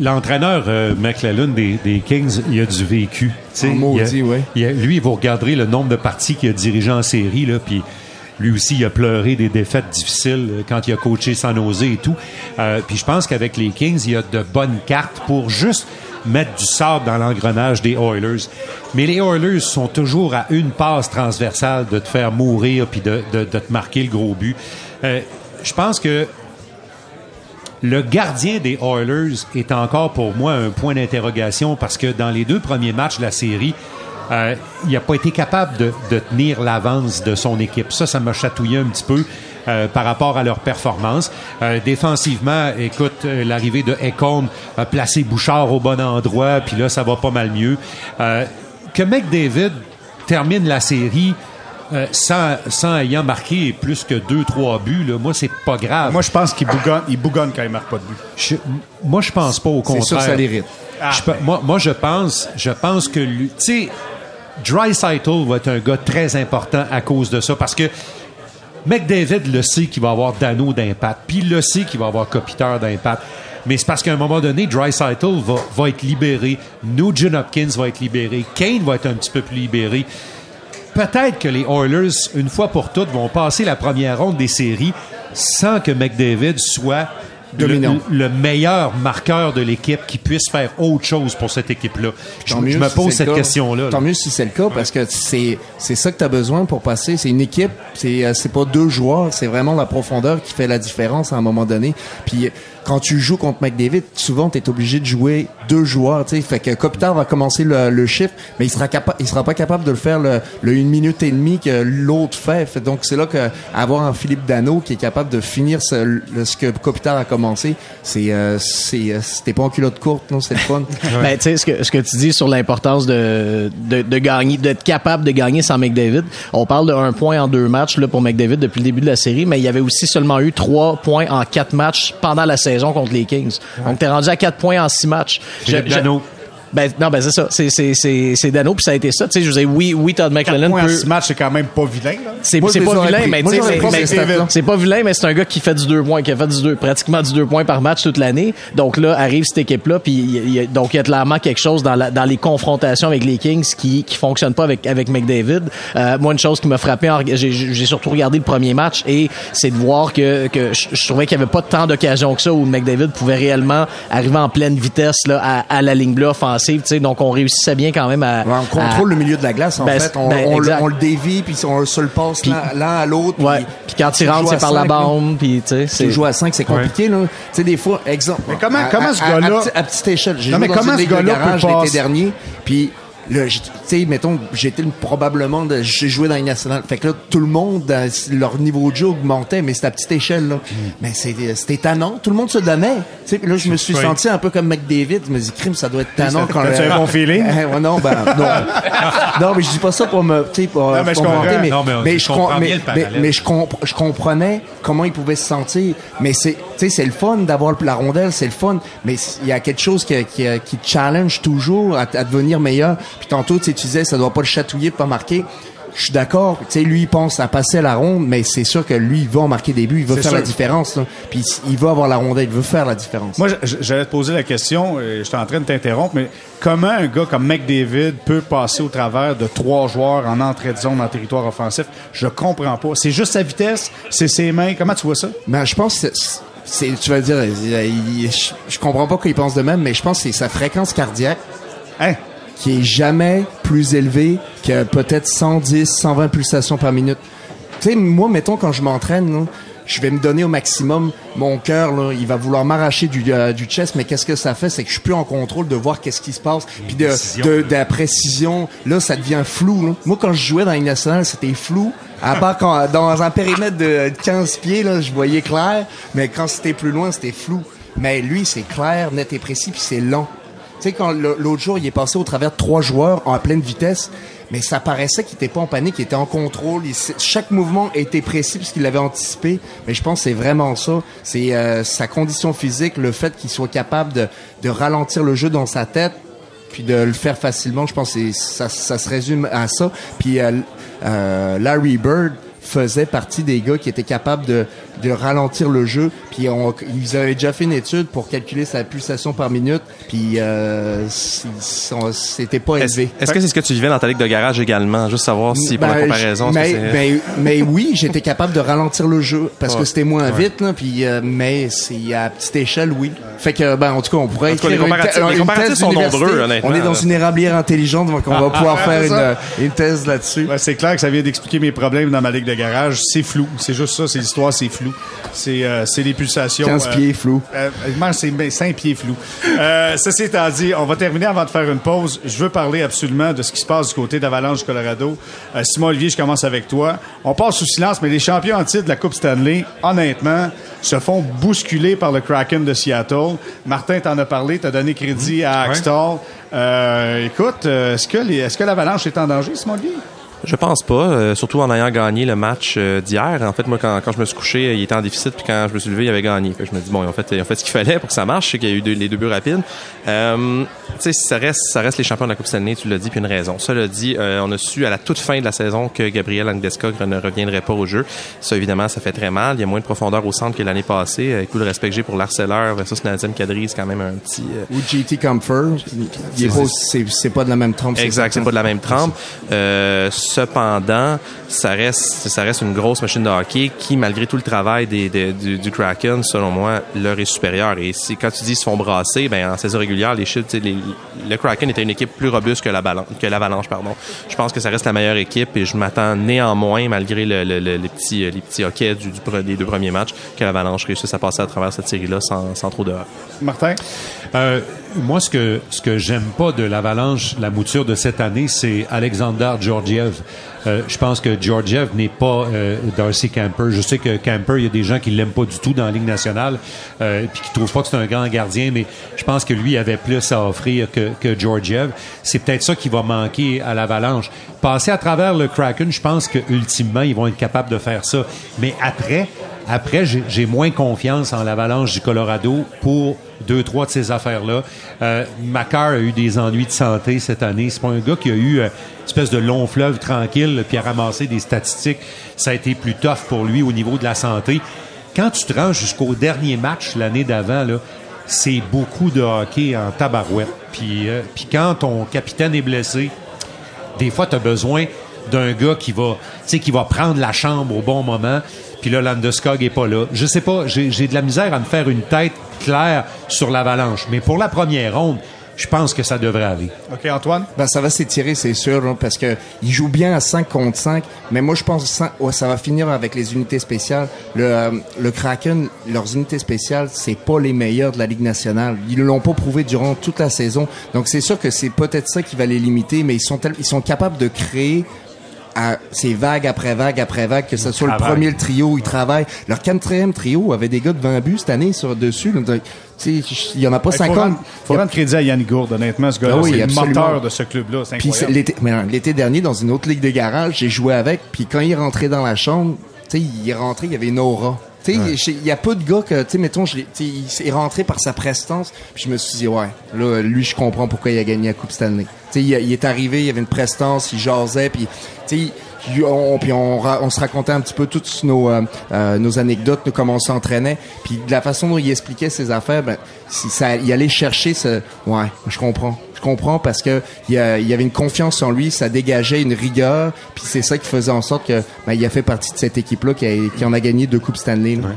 L'entraîneur euh, McLellan des, des Kings, il a du vécu. maudit, Il a- ouais. il a- lui, vous regarderez le nombre de parties qu'il a dirigé en série, là, puis lui aussi, il a pleuré des défaites difficiles euh, quand il a coaché San Jose et tout. Euh, puis je pense qu'avec les Kings, il y a de bonnes cartes pour juste mettre du sable dans l'engrenage des Oilers. Mais les Oilers sont toujours à une passe transversale de te faire mourir puis de te marquer le gros but. Euh, je pense que le gardien des Oilers est encore pour moi un point d'interrogation parce que dans les deux premiers matchs de la série, euh, il n'a pas été capable de, de tenir l'avance de son équipe. Ça, ça m'a chatouillé un petit peu euh, par rapport à leur performance. Euh, défensivement, écoute, euh, l'arrivée de Ekholm a placé Bouchard au bon endroit, puis là, ça va pas mal mieux. Euh, que McDavid termine la série euh, sans, sans ayant marqué plus que deux, trois buts, là, moi, c'est pas grave. Moi, je pense qu'il bougonne, il bougonne quand il marque pas de but. Je- moi, je pense pas au C'est contraire. sûr que ça l'irrite. Je pe- moi, moi, je pense, je pense que lui, tu sais, Dreisaitl va être un gars très important à cause de ça parce que McDavid le sait qu'il va avoir Dano d'impact, puis il le sait qu'il va avoir Kopitar d'impact. Mais c'est parce qu'à un moment donné, Dreisaitl va, va être libéré, Nugent Hopkins va être libéré, Kane va être un petit peu plus libéré. Peut-être que les Oilers, une fois pour toutes, vont passer la première ronde des séries sans que McDavid soit Dominant. le meilleur marqueur de l'équipe qui puisse faire autre chose pour cette équipe-là. Je, me pose cette question-là. Tant mieux si c'est le cas parce que c'est ça que tu as besoin pour passer. C'est une équipe, c'est euh, c'est pas deux joueurs, c'est vraiment la profondeur qui fait la différence à un moment donné. Puis quand tu joues contre McDavid, souvent tu es obligé de jouer deux joueurs, tu sais. Fait que Kopitar va commencer le, le chiffre, mais il sera capable, il sera pas capable de le faire le, le une minute et demie que l'autre fait. Fait donc c'est là que avoir un Philippe Dano qui est capable de finir ce, le- ce que Kopitar a commencé, c'est euh, c'est euh, c'était pas en culotte courte, non, c'est le fun. Ben, tu sais, ce que, ce que tu dis sur l'importance de, de, de gagner, d'être capable de gagner sans McDavid. On parle de un point en deux matchs, là, pour McDavid depuis le début de la série, mais il y avait aussi seulement eu trois points en quatre matchs pendant la saison contre les Kings. Donc, t'es rendu à quatre points en six matchs. Philippe Danault. Ben, non, ben, c'est ça. C'est, c'est, c'est, c'est Dano, puis ça a été ça. Tu sais, je vous ai, oui, oui, Todd McLellan peut, six matchs, c'est quand même pas vilain, là. c'est pas vilain, pris. mais tu sais, c'est- pas vilain, mais c'est un gars qui fait du deux points, qui a fait du deux, pratiquement du deux points par match toute l'année. Donc là, arrive cette équipe-là, puis il y a- il y a- donc il y a clairement quelque chose dans, la- dans les confrontations avec les Kings qui qui fonctionne pas avec avec McDavid. Euh, moi, une chose qui m'a frappé, j'ai j'ai surtout regardé le premier match et c'est de voir que que je, je trouvais qu'il y avait pas tant d'occasions que ça où McDavid pouvait réellement arriver en pleine vitesse là à, à la ligne bleue offensive. Tu sais, donc on réussissait bien quand même à Ouais, on contrôle à- le milieu de la glace, en Ben, fait. On, ben, on, le- on le dévie, puis on se le passe l'un à l'autre. Ouais. Puis quand il tu rentre, c'est par la bande. Puis tu sais, joues à 5, c'est compliqué, là. Tu sais, des fois, exemple. Mais comment- à- comment à- ce gars-là- À, à petite échelle. J'ai joué mais dans comment une ce gars-là garage l'été dernier, puis tu sais, mettons, j'étais le- probablement, de- j'ai joué dans les nationales. Fait que là, tout le monde, leur niveau de jeu augmentait, mais c'était à petite échelle, là. Hmm. Mais c'était c'était étonnant. Tout le monde se donnait. Tu sais, puis là, je me suis Oui. senti un peu comme McDavid. Je me dis, crime, ça doit être tannant quand le- un bon feeling? Eh, ouais, non, ben, non. non, mais je dis pas ça pour me, tu sais, pour, Non, mais je pour mais, Non, mais je comprends mais- mais- je, comp- je comprenais comment il pouvait se sentir. Mais c'est, sais, c'est le fun d'avoir la rondelle, c'est le fun. Mais il y a quelque chose qui, qui, qui te challenge toujours à, à devenir meilleur. Puis tantôt, tu sais, tu disais, ça doit pas le chatouiller pas marquer. Je suis d'accord. Tu sais, lui, il pense à passer la ronde, mais c'est sûr que lui, il va en marquer des buts, il veut C'est faire sûr. la différence. Là. Puis il veut avoir la rondelle, il veut faire la différence. Moi, j'allais te poser la question, et j'étais en train de t'interrompre, mais comment un gars comme McDavid peut passer au travers de trois joueurs en entrée de zone en territoire offensif? Je comprends pas. C'est juste sa vitesse, c'est ses mains. Comment tu vois ça? Ben, je pense que c'est, tu vas dire, il- il- je, je comprends pas qu'il pense de même, mais je pense que c'est sa fréquence cardiaque Hein? qui est jamais plus élevée que peut-être 110, 120 pulsations par minute. Tu sais, moi, mettons, quand je m'entraîne, je vais me donner au maximum. Mon cœur, là, il va vouloir m'arracher du, euh, du chest, mais qu'est-ce que ça fait? C'est que je suis plus en contrôle de voir qu'est-ce qui se passe. Puis de, de, de la précision, là, ça devient flou. là. Moi, quand je jouais dans les nationale, c'était flou. À part quand, dans un périmètre de 15 pieds, là, je voyais clair. Mais quand c'était plus loin, c'était flou. Mais lui, c'est clair, net et précis, puis c'est long. Tu sais, quand l'autre jour, il est passé au travers de trois joueurs en pleine vitesse, mais ça paraissait qu'il était pas en panique, il était en contrôle. chaque mouvement était précis puisqu'il l'avait anticipé. Mais je pense que c'est vraiment ça. C'est euh, sa condition physique, le fait qu'il soit capable de, ralentir le jeu dans sa tête, puis de le faire facilement. Je pense que ça, ça se résume à ça. Puis euh, euh, Larry Bird faisait partie des gars qui étaient capables de, de ralentir le jeu. Puis on, ils avaient déjà fait une étude pour calculer sa pulsation par minute. Puis euh, c'était pas élevé. est-ce que c'est ce que tu vivais dans ta ligue de garage également? Juste savoir si, pour la Ben, comparaison, mais, que c'est- mais, mais oui, j'étais capable de ralentir le jeu parce que c'était moins vite, là, puis euh, mais c'est à petite échelle, oui. Fait que ben en tout cas, on pourrait En tout cas, les une comparatifs- les comparatifs sont nombreux, honnêtement, On est dans là. une érablière intelligente, donc on va pouvoir faire c'est ça. une, une thèse là-dessus. C'est clair que ça vient d'expliquer mes problèmes dans ma ligue de garage. C'est flou. C'est juste ça. C'est l'histoire, c'est flou. C'est euh, c'est les pulsations. 15 euh, pieds flou. Euh, c'est 5 pieds flous. Euh, ceci étant dit, on va terminer avant de faire une pause. Je veux parler absolument de ce qui se passe du côté d'Avalanche Colorado. Euh, Simon Olivier, je commence avec toi. On passe sous silence, mais les champions en titre de la Coupe Stanley, honnêtement, se font bousculer par le Kraken de Seattle. Martin t'en a parlé, t'as donné crédit à Axtall. Euh, écoute, euh, est-ce que les- est-ce que l'Avalanche est en danger, Simon Olivier? Je pense pas, euh, surtout en ayant gagné le match euh, d'hier. En fait, moi, quand, quand je me suis couché, il était en déficit, puis quand je me suis levé, il avait gagné. Fait que je me dis, bon, ils ont fait, ils ont fait ce qu'il fallait pour que ça marche. Je sais qu'il y a eu deux- les deux buts rapides. Euh, tu sais, ça reste, ça reste les champions de la Coupe Stanley, tu l'as dit, puis une raison. Ça l'a dit, on a su à la toute fin de la saison que Gabriel Landeskog ne reviendrait pas au jeu. Ça, évidemment, ça fait très mal. Il y a moins de profondeur au centre que l'année passée. Avec tout le respect que j'ai pour l'harceleur versus Nazem Kadri, c'est quand même un petit... Ou GT Comfort, c'est pas de la même trempe. Exact, c'est pas de la même trempe. Cependant, ça reste, ça reste une grosse machine de hockey qui, malgré tout le travail des, des- du, du Kraken, selon moi, leur est supérieure. Et si, quand tu dis ils se font brasser, ben, en saison régulière, les sais, les- le Kraken était une équipe plus robuste que la Balan- que l'Avalanche, pardon. Je pense que ça reste la meilleure équipe et je m'attends néanmoins, malgré le- le- le- les petits, les petits hockey du, du pre- des deux premiers matchs, que l'Avalanche réussisse à passer à travers cette série-là sans, sans trop de Martin? Euh, moi, ce que ce que j'aime pas de l'Avalanche, la mouture de cette année, c'est Alexander Georgiev. Euh, je pense que Georgiev n'est pas euh, Darcy Camper. Je sais que Camper, il y a des gens qui l'aiment pas du tout dans la Ligue nationale, euh, puis qui trouvent pas que c'est un grand gardien, mais je pense que lui avait plus à offrir que, que Georgiev. C'est peut-être ça qui va manquer à l'Avalanche. Passer à travers le Kraken, je pense que ultimement, ils vont être capables de faire ça. Mais après, après, j'ai moins confiance en l'Avalanche du Colorado pour deux, trois de ces affaires-là. Euh, Macar a eu des ennuis de santé cette année. C'est pas un gars qui a eu euh, une espèce de long fleuve tranquille puis a ramassé des statistiques. Ça a été plus tough pour lui au niveau de la santé. Quand tu te rends jusqu'au dernier match l'année d'avant, c'est beaucoup de hockey en tabarouette. Puis, euh, puis quand ton capitaine est blessé, des fois, tu as besoin d'un gars qui va, qui va prendre la chambre au bon moment. Puis là, Landeskog est pas là. Je sais pas, j'ai de la misère à me faire une tête claire sur l'avalanche. Mais pour la première ronde, je pense que ça devrait aller. OK, Antoine? Ben, ça va s'étirer, c'est sûr, hein, parce que il joue bien à 5 contre 5, mais moi, je pense que ça, va finir avec les unités spéciales. Le, euh, le Kraken, leurs unités spéciales, c'est pas les meilleures de la Ligue nationale. Ils ne l'ont pas prouvé durant toute la saison. Donc, c'est sûr que c'est peut-être ça qui va les limiter, mais ils sont, ils sont capables de créer à, c'est vague après vague après vague, que ce soit le premier le trio, ils travaillent. Leur quatrième trio avait des gars de 20 buts cette année sur dessus. Donc, tu sais, il y en a pas Il faut 50. rendre, faut rendre crédit à Yannick Gourde, honnêtement. Ce gars-là, Ah oui, c'est le moteur de ce club-là. C'est incroyable. l'été, dernier, dans une autre ligue de garage, j'ai joué avec. Puis quand il est rentré dans la chambre, tu sais, il est rentré, il y avait une aura. Tu sais, j'ai- il y a peu de gars que, tu sais, mettons, je il est rentré par sa prestance. Puis je me suis dit, ouais, là, lui, je comprends pourquoi il a gagné la Coupe Stanley. Tu sais, il, est arrivé, il y avait une prestance, il jasait, puis, tu sais, on, puis on, se racontait un petit peu toutes nos, euh, euh, nos anecdotes, comment on s'entraînait. Puis de la façon dont il expliquait ses affaires, ben, ça, il allait chercher ce... Ouais, je comprends. Comprends parce que il y, avait une confiance en lui, ça dégageait une rigueur, puis c'est ça qui faisait en sorte que ben, il a fait partie de cette équipe-là qui, qui en a gagné deux coupes Stanley. là.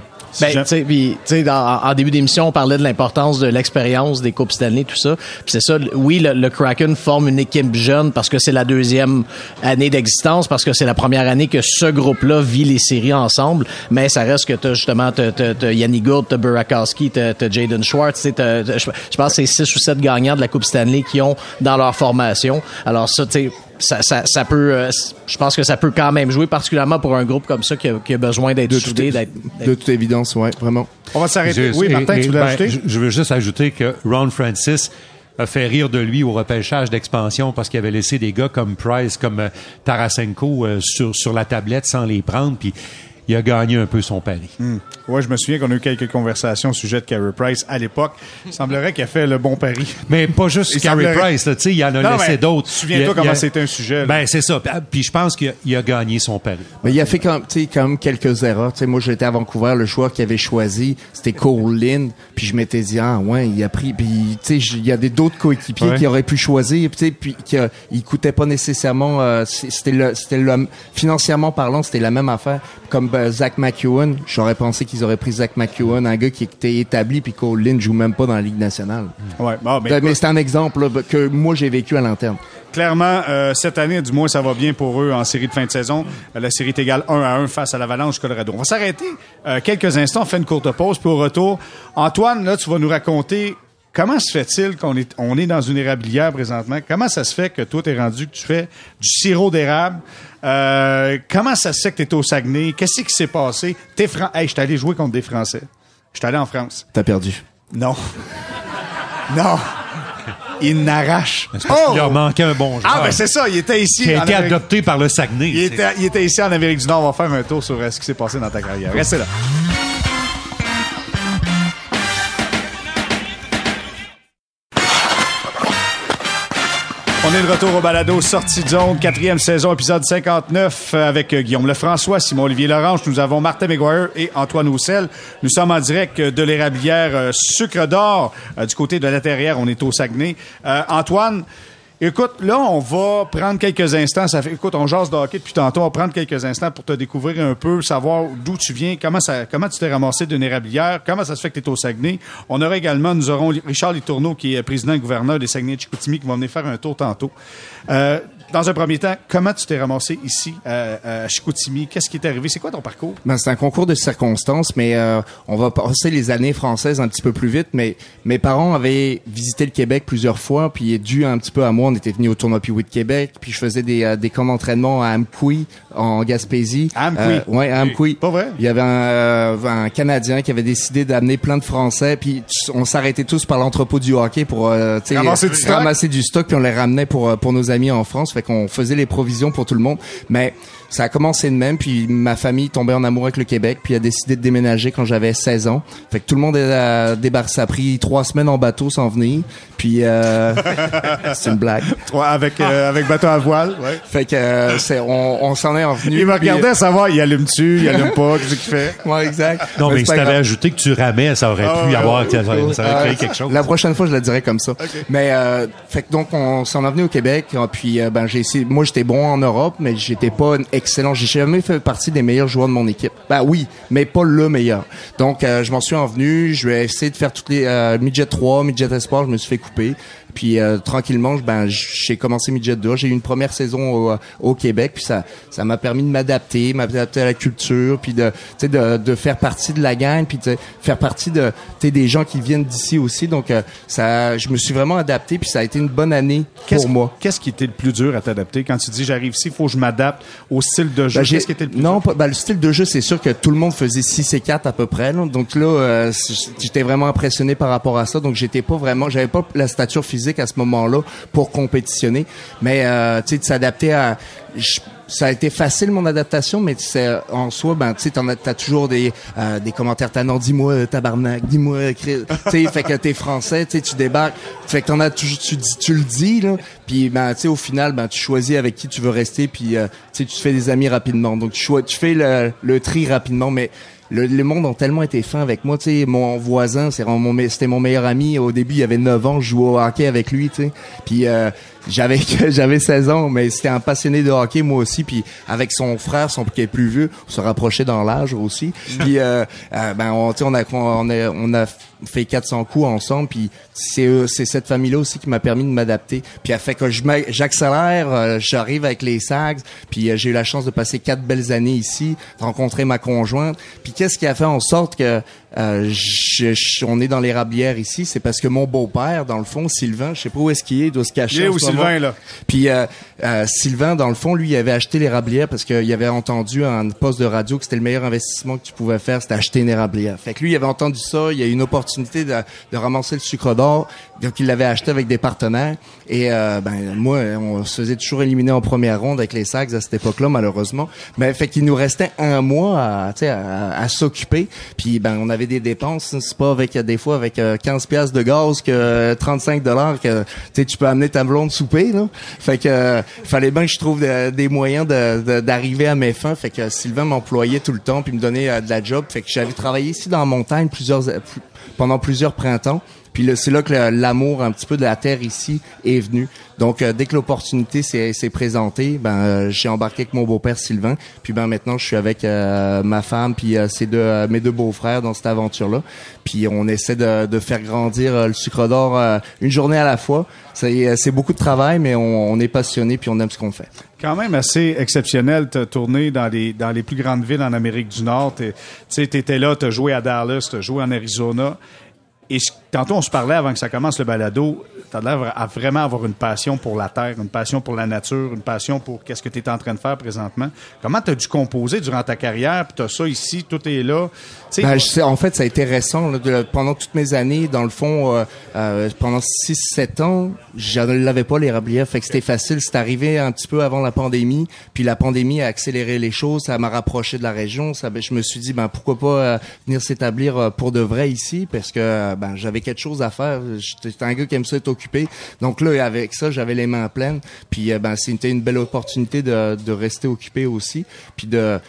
Ben, Jean- tu sais, puis, tu sais, dans- en début d'émission, on parlait de l'importance de l'expérience des Coupes Stanley, tout ça. C'est ça, oui, le, le Kraken forme une équipe jeune parce que c'est la deuxième année d'existence, parce que c'est la première année que ce groupe-là vit les séries ensemble. Mais ça reste que t'as justement t'as, t'as, t'as Yanni Gourde, t'as Burakowski, t'as, Jaden Schwartz, tu sais, t'as- t'as- je je pense que c'est six ou sept gagnants de la Coupe Stanley qui ont dans leur formation. Alors ça, tu sais, ça, ça, ça peut, euh, je pense que ça peut quand même jouer, particulièrement pour un groupe comme ça qui a, qui a besoin d'être De, soudé, toute, d'être, de toute évidence, ouais, vraiment. On va s'arrêter. Oui, Martin, et- tu voulais ben, ajouter? je, je veux juste ajouter que Ron Francis a fait rire de lui au repêchage d'expansion parce qu'il avait laissé des gars comme Price, comme euh, Tarasenko euh, sur, sur la tablette sans les prendre, puis il a gagné un peu son pari. Oui, je me souviens qu'on a eu quelques conversations au sujet de Carey Price à l'époque. Il semblerait qu'il a fait le bon pari. Mais pas juste Il Carey semblerait- Price, tu sais, il en a Non, laissé d'autres. souviens-toi comment a- c'était un sujet, là. Ben, c'est ça. Puis- je pense qu'il a, gagné son pari. Mais il a fait quand, tu sais, quand même quelques erreurs. Tu sais, moi, j'étais à Vancouver, le joueur qu'il avait choisi, c'était Cole Lynn. Puis je m'étais dit, ah ouais, il a pris. Puis tu sais, il y a des d'autres coéquipiers Ouais. qui auraient pu choisir. Puis tu sais, puis qui, il coûtait pas nécessairement. euh, c'était le, c'était le, financièrement parlant, c'était la même affaire. Comme euh, Zach McEwen, j'aurais pensé qu'ils auraient pris Zach McEwen, un gars qui était établi, puis Cole Lynn joue même pas dans la Ligue nationale. Ouais, bon, mais mais écoute, c'est un exemple là, que moi j'ai vécu à l'interne. clairement, euh, cette année, du moins, ça va bien pour eux en série de fin de saison. Euh, la série est égale 1 à 1 face à l'Avalanche Colorado. On va s'arrêter euh, quelques instants, on fait une courte pause, puis au retour, Antoine, là, tu vas nous raconter comment se fait-il qu'on est, on est dans une érablière présentement? Comment ça se fait que toi, t'es rendu que tu fais du sirop d'érable? Euh, comment ça se fait que t'es au Saguenay? Qu'est-ce qui s'est passé? T'es Fran... Hey, je suis allé jouer contre des Français. Je suis allé en France. T'as perdu. Non. non. Il n'arrache. Il leur manquait un bon joueur. Ah, ben c'est ça, il était ici. qui a été Amérique- adopté par le Saguenay. Il était, il était ici en Amérique du Nord. On va faire un tour sur euh, ce qui s'est passé dans ta carrière. Restez là. On est de retour au balado Sortie de zone, quatrième saison, épisode 59, euh, avec euh, Guillaume Lefrançois, Simon-Olivier Lorange. Nous avons Martin McGuire et Antoine Roussel. Nous sommes en direct euh, de l'érablière Sucre d'Or, du côté de la Terrière. On est au Saguenay. Euh, Antoine, écoute, là, on va prendre quelques instants. Ça écoute, on jase de hockey depuis tantôt. On va prendre quelques instants pour te découvrir un peu, savoir d'où tu viens, comment ça, comment tu t'es ramassé d'une érablière, comment ça se fait que tu es au Saguenay. On aura également, nous aurons Richard Litourneau, qui est président et gouverneur des Saguenay de Chicoutimi, qui va venir faire un tour tantôt. Euh, dans un premier temps, comment tu t'es ramassé ici, à, à Chicoutimi? Qu'est-ce qui est arrivé? C'est quoi ton parcours? Ben, c'est un concours de circonstances, mais euh, on va passer les années françaises un petit peu plus vite. Mais mes parents avaient visité le Québec plusieurs fois, puis dû un petit peu à moi, on était venus au tournoi Piwi de Québec, puis je faisais des, euh, des camps d'entraînement à Amqui, en Gaspésie. À Amqui? Euh, ouais, à Amqui. Pas vrai? Il y avait un, euh, un Canadien qui avait décidé d'amener plein de Français, puis on s'arrêtait tous par l'entrepôt du hockey pour euh, Ramasser du stock? ramasser du stock, puis on les ramenait pour euh, pour nos amis en France. Fait qu'on faisait les provisions pour tout le monde. Mais ça a commencé de même, puis ma famille tombait en amour avec le Québec, puis a décidé de déménager quand j'avais 16 ans. Fait que tout le monde a débarqué. Ça a pris trois semaines en bateau sans venir. Puis euh, c'est une blague. Toi, avec, euh, avec bateau à voile, ouais. Fait que euh, c'est on, on s'en est revenu. Il me regardait à savoir, il allume-tu, il allume pas, qu'est-ce qu'il fait? Ouais, exact. Non, mais c'est si t'avais ajouté que tu ramais, ça aurait Ah pu y avoir, ça aurait Euh, créé quelque chose. La prochaine fois, je le dirai comme ça. Mais euh, fait que donc on s'en est venu au Québec. euh, Puis euh, ben j'ai essayé. Moi, j'étais bon en Europe, mais j'étais pas excellent. J'ai jamais fait partie des meilleurs joueurs de mon équipe. Ben oui, mais pas le meilleur. Donc euh, je m'en suis envenu. Je vais essayer de faire toutes les euh, midget 3, midget espoir. Je me suis fait couper. Puis euh, tranquillement, ben j'ai commencé midget 2. J'ai eu une première saison au, au Québec. Puis ça ça m'a permis de m'adapter, m'adapter à la culture, puis de tu sais de, de faire partie de la gang, puis de faire partie de des gens qui viennent d'ici aussi. Donc euh, ça, je me suis vraiment adapté, puis ça a été une bonne année pour moi. Qu'est-ce qui était le plus dur à t'adapter? Quand tu dis j'arrive ici, il faut que je m'adapte au style de jeu? Ben, Qu'est-ce qui était le plus non, dur? ben, le style de jeu, c'est sûr que tout le monde faisait 6 et 4 à peu près. là. Donc là, euh, j'étais vraiment impressionné par rapport à ça. Donc j'étais pas vraiment, j'avais pas la stature physique à ce moment-là pour compétitionner. Mais euh, tu sais, de s'adapter à, ça a été facile mon adaptation, mais c'est en soi, ben tu sais, t'as toujours des euh, des commentaires tannants. Dis-moi euh, tabarnak, dis-moi, euh, tu sais, fait que t'es français, tu tu débarques, fait que t'en as toujours, tu tu le dis là. Puis ben tu sais, au final, ben tu choisis avec qui tu veux rester, puis euh, tu te fais des amis rapidement. Donc tu, tu fais le, le tri rapidement, mais le, le monde ont tellement été fin avec moi, tu sais, mon voisin, c'est vraiment mon c'était mon meilleur ami. Au début, il avait 9 ans, je jouais au hockey avec lui, tu sais. Puis euh, j'avais j'avais 16 ans, mais c'était un passionné de hockey moi aussi. Puis avec son frère, son qui est plus vieux, on se rapprochait dans l'âge aussi. Puis euh, euh, ben on, on a on a on a fait 400 coups ensemble. Puis c'est c'est cette famille-là aussi qui m'a permis de m'adapter. Puis elle fait que je j'accélère, euh, j'arrive avec les Sags. Puis euh, j'ai eu la chance de passer quatre belles années ici, de rencontrer ma conjointe. Puis qu'est-ce qui a fait en sorte que euh, je- je- on est dans les rablières ici, c'est parce que mon beau-père, dans le fond, Sylvain, je sais pas où est-ce qu'il est, il doit se cacher. Il est où, ce moment. Sylvain, là? Puis euh, Sylvain, dans le fond, lui, il avait acheté les rablières parce qu'il avait entendu un poste de radio que c'était le meilleur investissement que tu pouvais faire, c'était acheter une érablière. Fait que lui, il avait entendu ça, il y a eu une opportunité de, de ramasser le sucre d'or, donc il l'avait acheté avec des partenaires. Et euh, ben moi, on se faisait toujours éliminer en première ronde avec les Sags à cette époque-là, malheureusement. Mais fait qu'il nous restait un mois à, à, à s'occuper. Puis ben on avait des dépenses, c'est pas avec des fois avec euh, 15 pièces de gaz que euh, 35 dollars que tu peux amener ta blonde souper là. Fait que euh, fallait bien que je trouve de- des moyens d'arriver à mes fins. Fait que Sylvain m'employait tout le temps puis me donnait euh, de la job. Fait que j'avais travaillé ici dans la montagne plusieurs euh, plus- pendant plusieurs printemps. Puis là, c'est là que l'amour un petit peu de la terre ici est venu. Donc euh, dès que l'opportunité s'est présentée, ben euh, j'ai embarqué avec mon beau-père Sylvain. Puis ben maintenant je suis avec euh, ma femme puis deux mes deux beaux-frères dans cette aventure-là. Puis on essaie de, faire grandir le sucre d'or une journée à la fois. C'est beaucoup de travail, mais on, est passionné puis on aime ce qu'on fait. Quand même assez exceptionnel, t'as tourné dans les, dans les plus grandes villes en Amérique du Nord. Tu sais, t'étais là, t'as joué à Dallas, t'as joué en Arizona. Tantôt, on se parlait avant que ça commence le balado. T'as l'air à vraiment avoir une passion pour la terre, une passion pour la nature, une passion pour qu'est-ce que tu es en train de faire présentement. Comment t'as dû composer durant ta carrière? Puis t'as ça ici, tout est là? Tu Ben, je sais, en fait, ça a été récent. là, pendant toutes mes années, dans le fond, euh, euh, pendant 6-7 ans, je ne l'avais pas les rablières. Fait que c'était facile. C'est arrivé un petit peu avant la pandémie. Puis la pandémie a accéléré les choses. Ça m'a rapproché de la région. Ça, ben, je me suis dit, ben pourquoi pas euh, venir s'établir euh, pour de vrai ici, parce que ben j'avais quelque chose à faire. J'étais un gars qui aime ça être occupé. Donc là, avec ça, j'avais les mains pleines. Puis euh, ben c'était une belle opportunité de, de rester occupé aussi. Puis de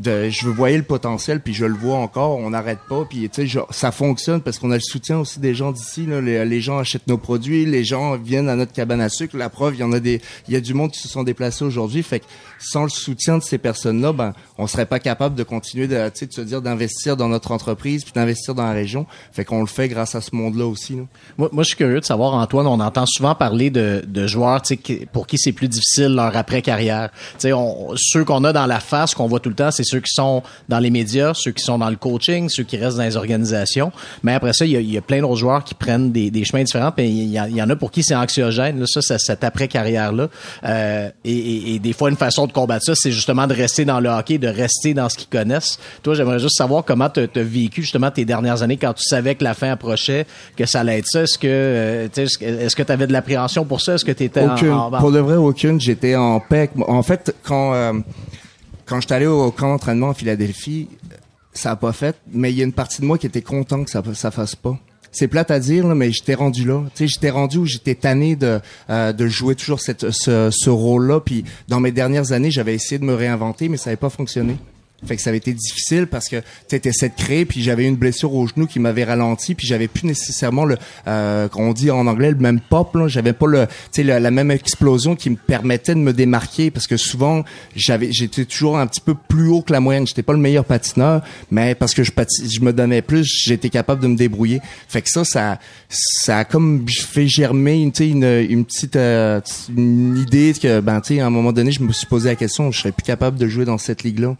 de je voyais le potentiel puis je le vois encore on n'arrête pas puis tu sais ça fonctionne parce qu'on a le soutien aussi des gens d'ici les, les, gens achètent nos produits les gens viennent à notre cabane à sucre. La preuve il y en a des il y a du monde qui se sont déplacés aujourd'hui. Fait que sans le soutien de ces personnes là ben on serait pas capable de continuer de tu de se dire d'investir dans notre entreprise puis d'investir dans la région. Fait qu'on le fait grâce à ce monde là. Aussi moi, moi je suis curieux de savoir Antoine on entend souvent parler de, de joueurs pour qui c'est plus difficile leur après carrière tu sais ceux qu'on a dans la face qu'on voit tout le temps c'est ceux qui sont dans les médias, ceux qui sont dans le coaching, ceux qui restent dans les organisations. Mais après ça, il y a, plein d'autres joueurs qui prennent des, chemins différents. Puis il y, en a pour qui c'est anxiogène, là, ça, cette après-carrière-là. Euh, et, des fois, une façon de combattre ça, c'est justement de rester dans le hockey, de rester dans ce qu'ils connaissent. Toi, j'aimerais juste savoir comment tu as vécu justement tes dernières années quand tu savais que la fin approchait, que ça allait être ça. Est-ce que euh, est-ce que tu avais de l'appréhension pour ça? Est-ce que tu étais en, Pour de vrai, aucune. J'étais en paix. En fait, quand... Euh, quand j'étais allé au camp d'entraînement en Philadelphie, ça a pas fait, mais il y a une partie de moi qui était content que ça ça fasse pas. C'est plate à dire, là, mais j'étais rendu là. Tu sais, j'étais rendu où j'étais tanné de euh, de jouer toujours cette, ce, ce rôle-là. Puis dans mes dernières années, j'avais essayé de me réinventer, mais ça n'avait pas fonctionné. Fait que ça avait été difficile parce que tu essayé de créer puis j'avais une blessure au genou qui m'avait ralenti puis j'avais plus nécessairement le euh, qu'on dit en anglais le même pop là, j'avais pas le sais la, même explosion qui me permettait de me démarquer parce que souvent j'avais j'étais toujours un petit peu plus haut que la moyenne, j'étais pas le meilleur patineur mais parce que je je me donnais plus, j'étais capable de me débrouiller. Fait que ça ça ça a comme fait germer une une, une petite euh, une idée que ben tu à un moment donné, je me suis posé la question, je serais plus capable de jouer dans cette ligue là.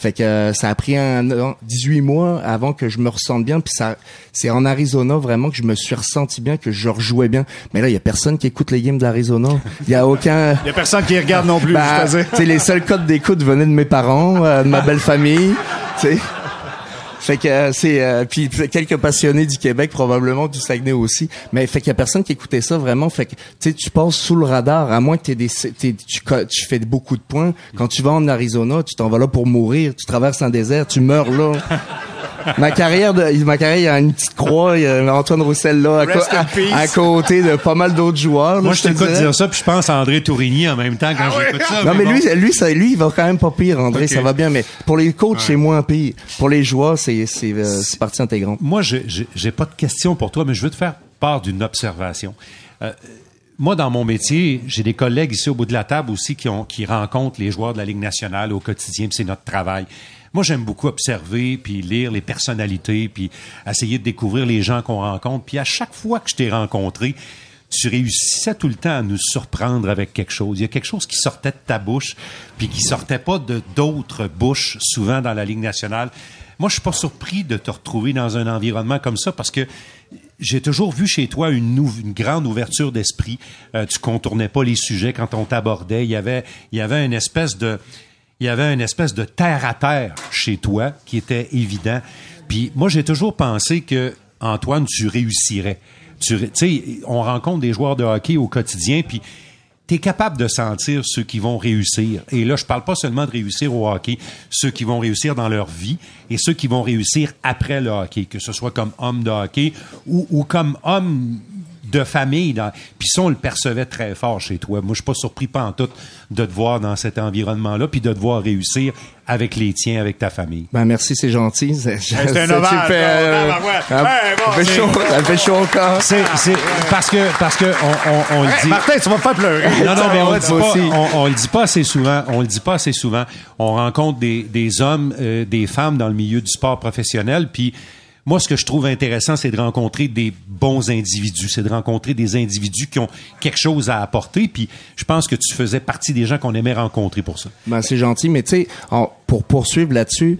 Fait que euh, ça a pris un, 18 mois avant que je me ressente bien. Puis ça, c'est en Arizona vraiment que je me suis ressenti bien, que je rejouais bien. Mais là, il y a personne qui écoute les games d'Arizona. Il y a aucun. Il y a personne qui regarde non plus. Ben, les seuls codes d'écoute venaient de mes parents, euh, de ma belle famille. sais. Fait que euh, c'est euh, puis quelques passionnés du Québec probablement du Saguenay aussi, mais fait qu'il y a personne qui écoutait ça vraiment. Fait que tu tu passes sous le radar à moins que t'aies des tu, tu fais beaucoup de points. Quand tu vas en Arizona, tu t'en vas là pour mourir. Tu traverses un désert, tu meurs là. ma carrière de ma carrière il y a une petite croix il y a Antoine Roussel là à, côté de pas mal d'autres joueurs moi je t'écoute dire ça puis je pense à André Tourigny en même temps quand ah j'écoute ça non mais, lui lui ça lui il va quand même pas pire André ça va bien mais pour les coachs c'est moins pire. Pour les joueurs c'est c'est euh, partie intégrante. Moi j'ai j'ai pas de question pour toi mais je veux te faire part d'une observation. Euh, moi, dans mon métier, j'ai des collègues ici au bout de la table aussi qui, ont, qui rencontrent les joueurs de la Ligue nationale au quotidien, c'est notre travail. Moi, j'aime beaucoup observer, puis lire les personnalités, puis essayer de découvrir les gens qu'on rencontre. Puis à chaque fois que je t'ai rencontré, tu réussissais tout le temps à nous surprendre avec quelque chose. Il y a quelque chose qui sortait de ta bouche, puis qui sortait pas de d'autres bouches, souvent dans la Ligue nationale. Moi, je suis pas surpris de te retrouver dans un environnement comme ça parce que j'ai toujours vu chez toi une, une grande ouverture d'esprit. Euh, tu contournais pas les sujets quand on t'abordait. Il y avait, il y avait une espèce de, il y avait une espèce de terre à terre chez toi qui était évident. Puis moi, j'ai toujours pensé que Antoine, tu réussirais. Tu sais, on rencontre des joueurs de hockey au quotidien, puis tu es capable de sentir ceux qui vont réussir. Et là, je parle pas seulement de réussir au hockey, ceux qui vont réussir dans leur vie et ceux qui vont réussir après le hockey, que ce soit comme homme de hockey ou comme homme de famille. Dans... Puis ça, on le percevait très fort chez toi. Moi, je suis pas surpris pas en tout de te voir dans cet environnement-là, puis de te voir réussir avec les tiens, avec ta famille. Ben merci, c'est gentil. C'est un hommage. Euh, ça fait chaud, ça fait chaud encore. C'est parce que parce que on, on, on le dit. Martin, tu vas me faire pleurer. Non non, mais on le dit pas. On, le dit pas assez souvent. On le dit pas assez souvent. On rencontre des des hommes, euh, des femmes dans le milieu du sport professionnel, puis moi, ce que je trouve intéressant, c'est de rencontrer des bons individus, c'est de rencontrer des individus qui ont quelque chose à apporter. Puis, je pense que tu faisais partie des gens qu'on aimait rencontrer pour ça. Ben, c'est gentil, mais tu sais, pour poursuivre là-dessus,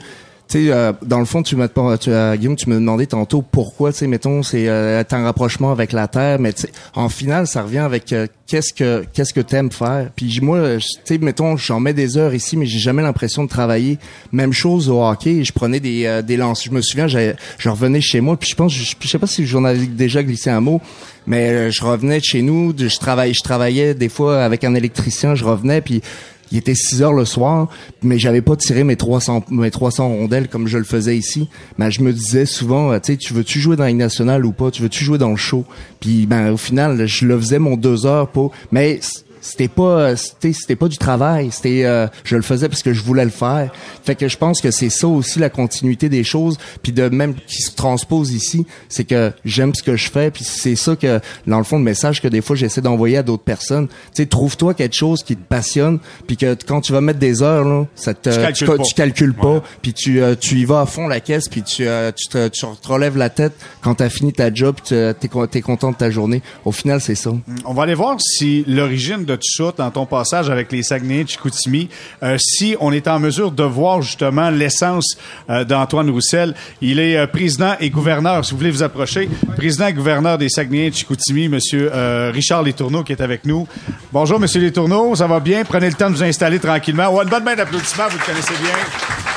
tu sais, euh, dans le fond, tu m'as tu, euh, Guillaume, tu me demandais tantôt pourquoi, tu sais, mettons, c'est euh, un rapprochement avec la terre, mais en final, ça revient avec euh, qu'est-ce que qu'est-ce que t'aimes faire? Puis moi, tu sais, mettons, j'en mets des heures ici, mais j'ai jamais l'impression de travailler. Même chose au hockey, je prenais des des lances. Je me souviens, je revenais chez moi, puis je pense, je, je sais pas si j'en avais déjà glissé un mot, mais je revenais de chez nous, je travaillais, je travaillais des fois avec un électricien, je revenais, puis il était 6 heures le soir, mais j'avais pas tiré mes 300 mes 300 rondelles comme je le faisais ici. Mais je me disais souvent, tu sais, tu veux-tu jouer dans une nationale ou pas? Tu veux-tu jouer dans le show? Puis ben au final, je le faisais mon deux heures pour. Mais c'était pas c'était c'était pas du travail. C'était euh, je le faisais parce que je voulais le faire. Fait que je pense que c'est ça aussi la continuité des choses puis de même qui se transpose ici c'est que j'aime ce que je fais puis c'est ça que dans le fond le message que des fois j'essaie d'envoyer à d'autres personnes. Tu sais trouve-toi quelque chose qui te passionne puis que quand tu vas mettre des heures là ça te Tu calcules pas. tu calcules pas puis tu euh, tu y vas à fond la caisse puis tu euh, tu te, tu te relèves la tête quand t'as fini ta job tu t'es t'es content de ta journée. Au final c'est ça. On va aller voir si l'origine de dans ton passage avec les Saguenay Chicoutimi, euh, si on est en mesure de voir justement l'essence euh, d'Antoine Roussel. Il est euh, président et gouverneur, si vous voulez vous approcher, président et gouverneur des Saguenay Chicoutimi, Monsieur euh, Richard Letourneau qui est avec nous. Bonjour, Monsieur Letourneau, ça va bien? Prenez le temps de vous installer tranquillement. Ouais, une bonne main d'applaudissements, vous le connaissez bien.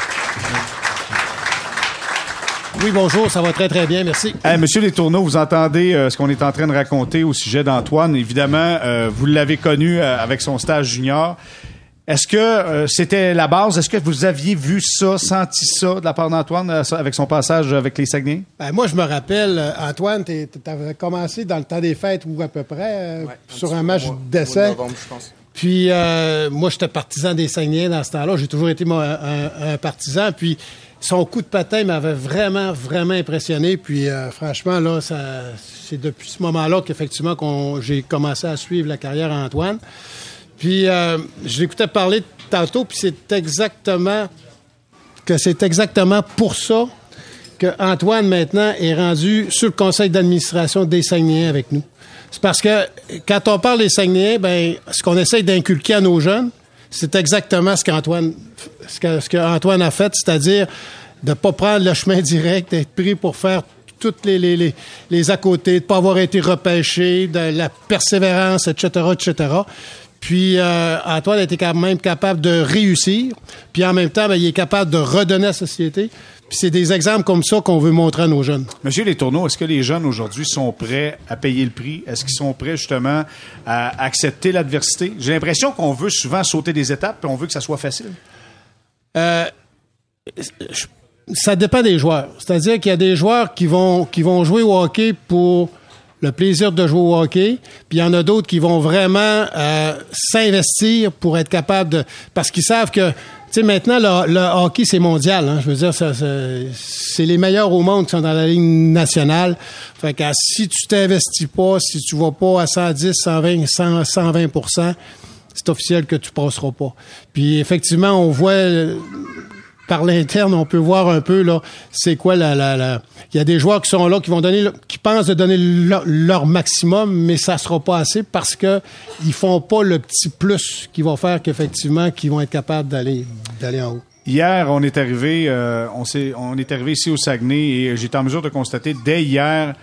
Oui, bonjour, ça va très très bien, merci. Hey, Monsieur Letourneau, vous entendez euh, ce qu'on est en train de raconter au sujet d'Antoine. Évidemment, euh, vous l'avez connu euh, avec son stage junior. Est-ce que euh, c'était la base? Est-ce que vous aviez vu ça, senti ça de la part d'Antoine euh, avec son passage avec les Saguenay? Ben, moi, je me rappelle, Antoine, tu avais commencé dans le temps des fêtes ou à peu près euh, sur un match d'essai. Puis euh, moi, j'étais partisan des Saguenay dans ce temps-là. J'ai toujours été moi, un, un partisan. Puis son coup de patin m'avait vraiment, vraiment impressionné. Puis euh, franchement, là, c'est depuis ce moment-là qu'effectivement j'ai commencé à suivre la carrière d'Antoine. Puis euh, je l'écoutais parler tantôt, puis c'est exactement pour ça que Antoine maintenant est rendu sur le conseil d'administration des Saguenayens avec nous. C'est parce que quand on parle des Saguenayens, ben ce qu'on essaye d'inculquer à nos jeunes, c'est exactement ce qu'Antoine a fait, c'est-à-dire de ne pas prendre le chemin direct, d'être pris pour faire toutes les, les, les, les à côté, de ne pas avoir été repêché, de la persévérance, etc., etc. Puis euh, Antoine a été quand même capable de réussir, puis en même temps, ben, il est capable de redonner à la société. Puis c'est des exemples comme ça qu'on veut montrer à nos jeunes. Monsieur Letourneau, est-ce que les jeunes aujourd'hui sont prêts à payer le prix? Est-ce qu'ils sont prêts justement à accepter l'adversité? J'ai l'impression qu'on veut souvent sauter des étapes et on veut que ça soit facile. Euh, je- ça dépend des joueurs. C'est-à-dire qu'il y a des joueurs qui vont, qui vont jouer au hockey pour le plaisir de jouer au hockey, puis il y en a d'autres qui vont vraiment euh, s'investir pour être capables de... Parce qu'ils savent que, sais, maintenant, le, le hockey, c'est mondial. hein. Je veux dire, c'est les meilleurs au monde qui sont dans la ligne nationale. Fait que si tu t'investis pas, si tu vas pas à 110, 120, 100, 120% c'est officiel que tu passeras pas. Puis effectivement, on voit par l'interne, on peut voir un peu là, c'est quoi la, la, Il y a des joueurs qui sont là, qui vont donner, qui pensent de donner leur, maximum, mais ça sera pas assez parce que ils font pas le petit plus qui va faire qu'effectivement, qu'ils vont être capables d'aller, d'aller en haut. Hier, on est arrivé, euh, on, s'est- on est arrivé ici au Saguenay et j'étais en mesure de constater dès hier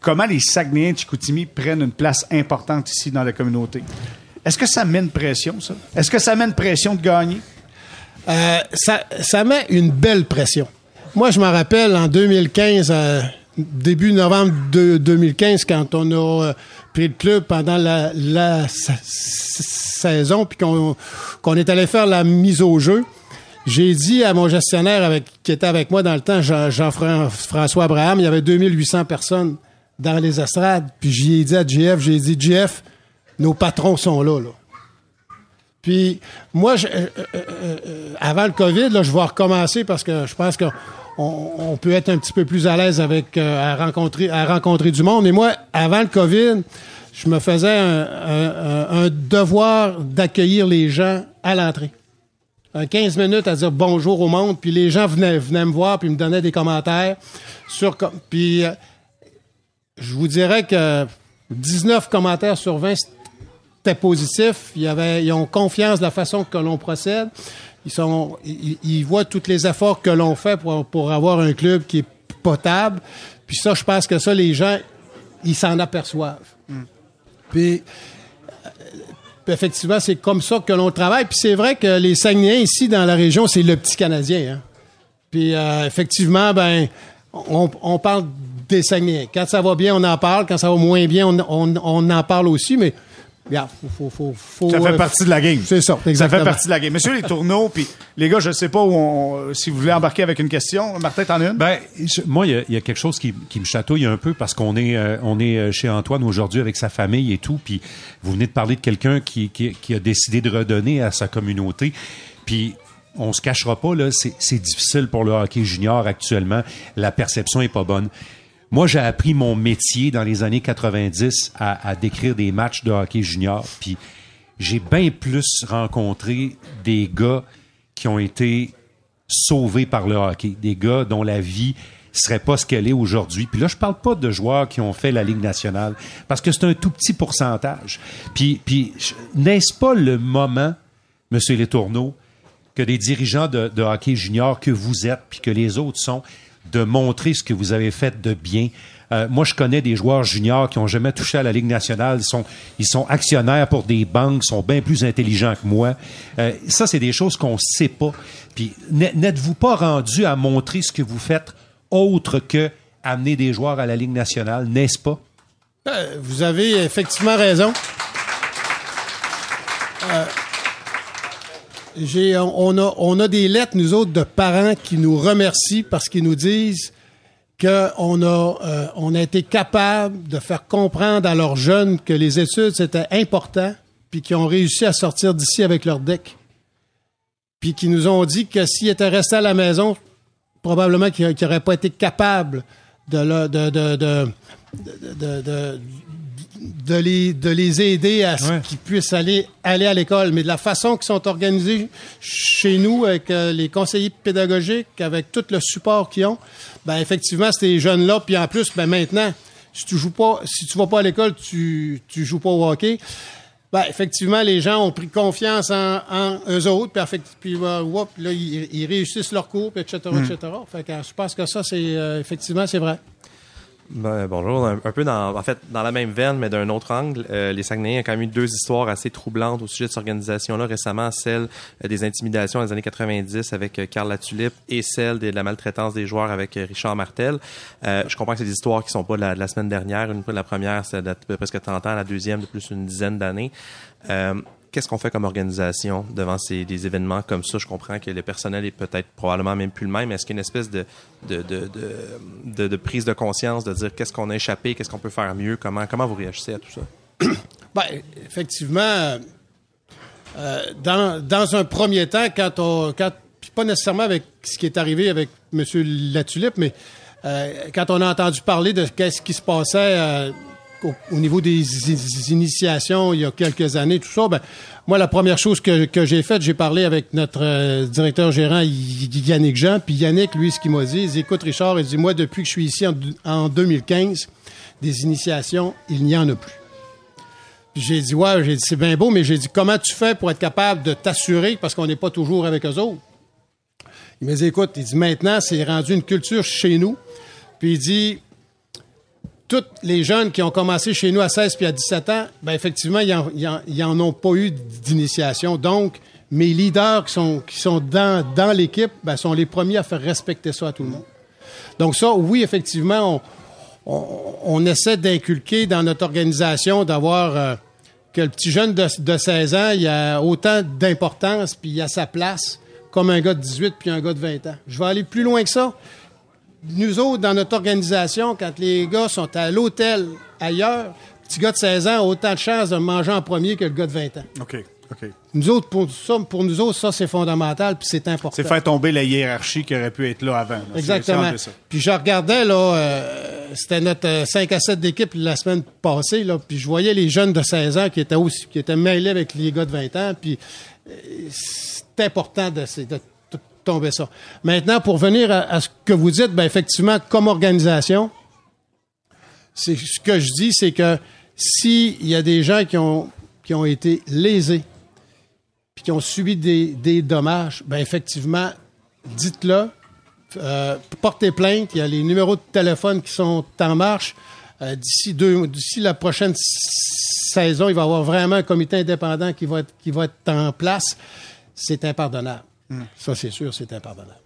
comment les Saguenayens de Chicoutimi prennent une place importante ici dans la communauté. Est-ce que ça met une pression, ça? Est-ce que ça met une pression de gagner? Euh, ça, ça met une belle pression. Moi, je me rappelle en 2015, euh, début novembre de 2015, quand on a euh, pris le club pendant la, la sa- sa- saison, puis qu'on est allé faire la mise au jeu. J'ai dit à mon gestionnaire avec, qui était avec moi dans le temps, Jean- Jean-François Abraham, il y avait 2800 personnes dans les estrades. Puis j'y ai dit à JF, j'ai dit, JF, nos patrons sont là, là. Puis moi, euh, euh, euh, avant le COVID, là, je vais recommencer parce que je pense qu'on on peut être un petit peu plus à l'aise avec à rencontrer à rencontrer du monde. Mais moi, avant le COVID, je me faisais un, devoir d'accueillir les gens à l'entrée. Un 15 minutes à dire bonjour au monde, puis les gens venaient, venaient me voir puis me donnaient des commentaires sur puis je vous dirais que 19 commentaires sur 20 c'était positif. Il y avait, ils ont confiance de la façon que l'on procède. Ils, sont, ils, ils voient tous les efforts que l'on fait pour, pour avoir un club qui est potable. Puis ça, je pense que ça, les gens, ils s'en aperçoivent. Puis, euh, effectivement, c'est comme ça que l'on travaille. Puis c'est vrai que les Saguenayens ici dans la région, c'est le petit Canadien. hein. Puis euh, effectivement, ben, on, on parle des Saguenayens. Quand ça va bien, on en parle. Quand ça va moins bien, on, on- on en parle aussi. Mais regarde, faut, faut, faut, faut, Ça fait euh, partie de la game. C'est ça, Ça fait partie de la game. Monsieur les tourneaux, puis les gars, je sais pas où on, si vous voulez embarquer avec une question. Martin, t'en as une? Ben, je- moi, il y a- il y, a quelque chose qui, qui me chatouille un peu parce qu'on est, euh, on est euh, chez Antoine aujourd'hui avec sa famille et tout. Puis vous venez de parler de quelqu'un qui, qui, qui a décidé de redonner à sa communauté. Puis on se cachera pas là, c'est c'est difficile pour le hockey junior actuellement. La perception est pas bonne. Moi, j'ai appris mon métier dans les années 90 à, décrire des matchs de hockey junior. Puis j'ai bien plus rencontré des gars qui ont été sauvés par le hockey, des gars dont la vie serait pas ce qu'elle est aujourd'hui. Puis là, je parle pas de joueurs qui ont fait la Ligue nationale, parce que c'est un tout petit pourcentage. Puis, n'est-ce pas le moment, Monsieur Letourneau, que des dirigeants de, de hockey junior que vous êtes, puis que les autres sont, de montrer ce que vous avez fait de bien. Euh, moi, je connais des joueurs juniors qui ont jamais touché à la Ligue nationale. Ils sont, ils actionnaires pour des banques, sont bien plus intelligents que moi. Euh, ça, c'est des choses qu'on sait pas. Puis, n'êtes-vous pas rendu à montrer ce que vous faites autre que amener des joueurs à la Ligue nationale, n'est-ce pas? Euh, Vous avez effectivement raison. On, a, des lettres, nous autres, de parents qui nous remercient parce qu'ils nous disent qu'on a, euh, on été capable de faire comprendre à leurs jeunes que les études, c'était important, puis qu'ils ont réussi à sortir d'ici avec leur deck. Puis qui nous ont dit que s'ils étaient restés à la maison, probablement qu'ils n'auraient pas été capables de, le- de, de, de, de, les, de les aider à ce Ouais. qu'ils puissent aller, aller à l'école. Mais de la façon qu'ils sont organisés chez nous, avec euh, les conseillers pédagogiques, avec tout le support qu'ils ont, ben effectivement, ces jeunes-là, puis en plus, ben maintenant, si tu joues pas, si tu vas pas à l'école, tu, tu joues pas au hockey. Ben, effectivement, les gens ont pris confiance en, en eux autres, puis, euh, whoop, là, ils, ils réussissent leur cours, puis etc., etc. Fait que, je pense que ça, c'est euh, effectivement, c'est vrai. Ben, bonjour. Un, un peu dans, en fait, dans la même veine, mais d'un autre angle, euh, les Saguenayens ont quand même eu deux histoires assez troublantes au sujet de cette organisation-là. Récemment, celle euh, des intimidations dans les années 90 avec euh, Carl Latulippe et celle de la maltraitance des joueurs avec euh, Richard Martel. Euh, je comprends que c'est des histoires qui sont pas de la, de la semaine dernière. Une fois la première, c'est de, de presque 30 ans. La deuxième, de plus d'une dizaine d'années. Euh, Qu'est-ce qu'on fait comme organisation devant ces, des événements comme ça? Je comprends que le personnel est peut-être probablement même plus le même. Est-ce qu'il y a une espèce de, de, de, de, prise de conscience de dire qu'est-ce qu'on a échappé, qu'est-ce qu'on peut faire mieux? Comment, comment vous réagissez à tout ça? Ben, effectivement, euh, dans, dans un premier temps, quand on. Quand, pas nécessairement avec ce qui est arrivé avec M. Latulippe, mais euh, quand on a entendu parler de qu'est-ce qui se passait euh, au, au niveau des initiations il y a quelques années, tout ça, ben, moi, la première chose que, j'ai faite, j'ai parlé avec notre euh, directeur gérant Yannick Jean, puis Yannick, lui, ce qu'il m'a dit, il dit, écoute, Richard, il dit, moi, depuis que je suis ici en, en 2015, des initiations, il n'y en a plus. Puis J'ai dit, ouais, j'ai dit, c'est bien beau, mais j'ai dit, comment tu fais pour être capable de t'assurer, parce qu'on n'est pas toujours avec eux autres? Il m'a dit, écoute, il dit, maintenant, c'est rendu une culture chez nous. Puis il dit, tous les jeunes qui ont commencé chez nous à 16 puis à 17 ans, ben effectivement, ils en, ils en- ils en ont pas eu d'initiation. Donc, mes leaders qui sont, dans, l'équipe, ben, sont les premiers à faire respecter ça à tout le monde. Donc ça, oui, effectivement, on, essaie d'inculquer dans notre organisation d'avoir euh, que le petit jeune de, de 16 ans, il a autant d'importance puis il a sa place comme un gars de 18 puis un gars de 20 ans. Je vais aller plus loin que ça. Nous autres, dans notre organisation, quand les gars sont à l'hôtel ailleurs, le petit gars de 16 ans a autant de chances de manger en premier que le gars de 20 ans. OK, OK. Nous autres, pour, ça, pour nous autres, ça, c'est fondamental puis c'est important. C'est faire tomber la hiérarchie qui aurait pu être là avant. là. Exactement. Puis je regardais, là, euh, c'était notre euh, 5 à 7 d'équipe la semaine passée, là, puis je voyais les jeunes de 16 ans qui étaient aussi, qui étaient mêlés avec les gars de 20 ans, puis euh, c'est important de, tomber ça. Maintenant, pour venir à, ce que vous dites, ben effectivement, comme organisation, c'est ce que je dis, c'est que s'il y a des gens qui ont, qui ont été lésés, puis qui ont subi des, des dommages, ben effectivement, dites-le, euh, portez plainte. Il y a les numéros de téléphone qui sont en marche. Euh, d'ici deux, d'ici la prochaine saison, il va y avoir vraiment un comité indépendant qui va être, qui va être en place. C'est impardonnable. Ça, c'est sûr, c'est impardonnable.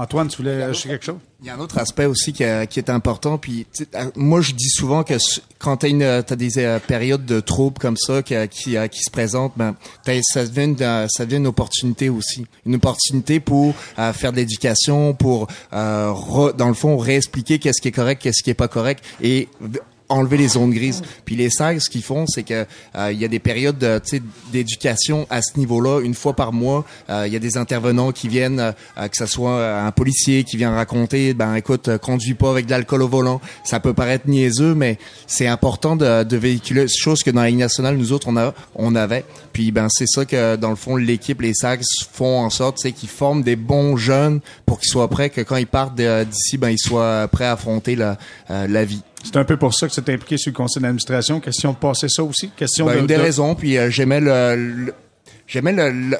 Antoine, tu voulais ajouter quelque chose? Il y a un autre aspect aussi qui, euh, qui est important. Puis tu sais, moi, je dis souvent que quand t'as une, euh, t'as des euh, périodes de troubles comme ça qui, qui, euh, qui se présentent, ben t'as- ça devient, une, euh, ça devient une opportunité aussi, une opportunité pour euh, faire de l'éducation, pour euh, re- dans le fond réexpliquer qu'est-ce qui est correct, qu'est-ce qui est pas correct et enlever les zones grises. Puis les SAG, ce qu'ils font, c'est que euh, il y a des périodes de, d'éducation à ce niveau-là, une fois par mois. Euh, Il y a des intervenants qui viennent, euh, que ce soit euh, un policier qui vient raconter, ben écoute, conduis pas avec de l'alcool au volant. Ça peut paraître niaiseux, mais c'est important de, de véhiculer, chose que dans la nationale, nous autres, on, a, on avait. Puis ben c'est ça que dans le fond, l'équipe, les SAG font en sorte, c'est qu'ils forment des bons jeunes pour qu'ils soient prêts, que quand ils partent d'ici, ben ils soient prêts à affronter la, la vie. C'est un peu pour ça que tu t'es impliqué sur le conseil d'administration. Question de passer ça aussi. Question Ben, de, une des de- raisons, puis euh, j'aimais le, le- j'aimais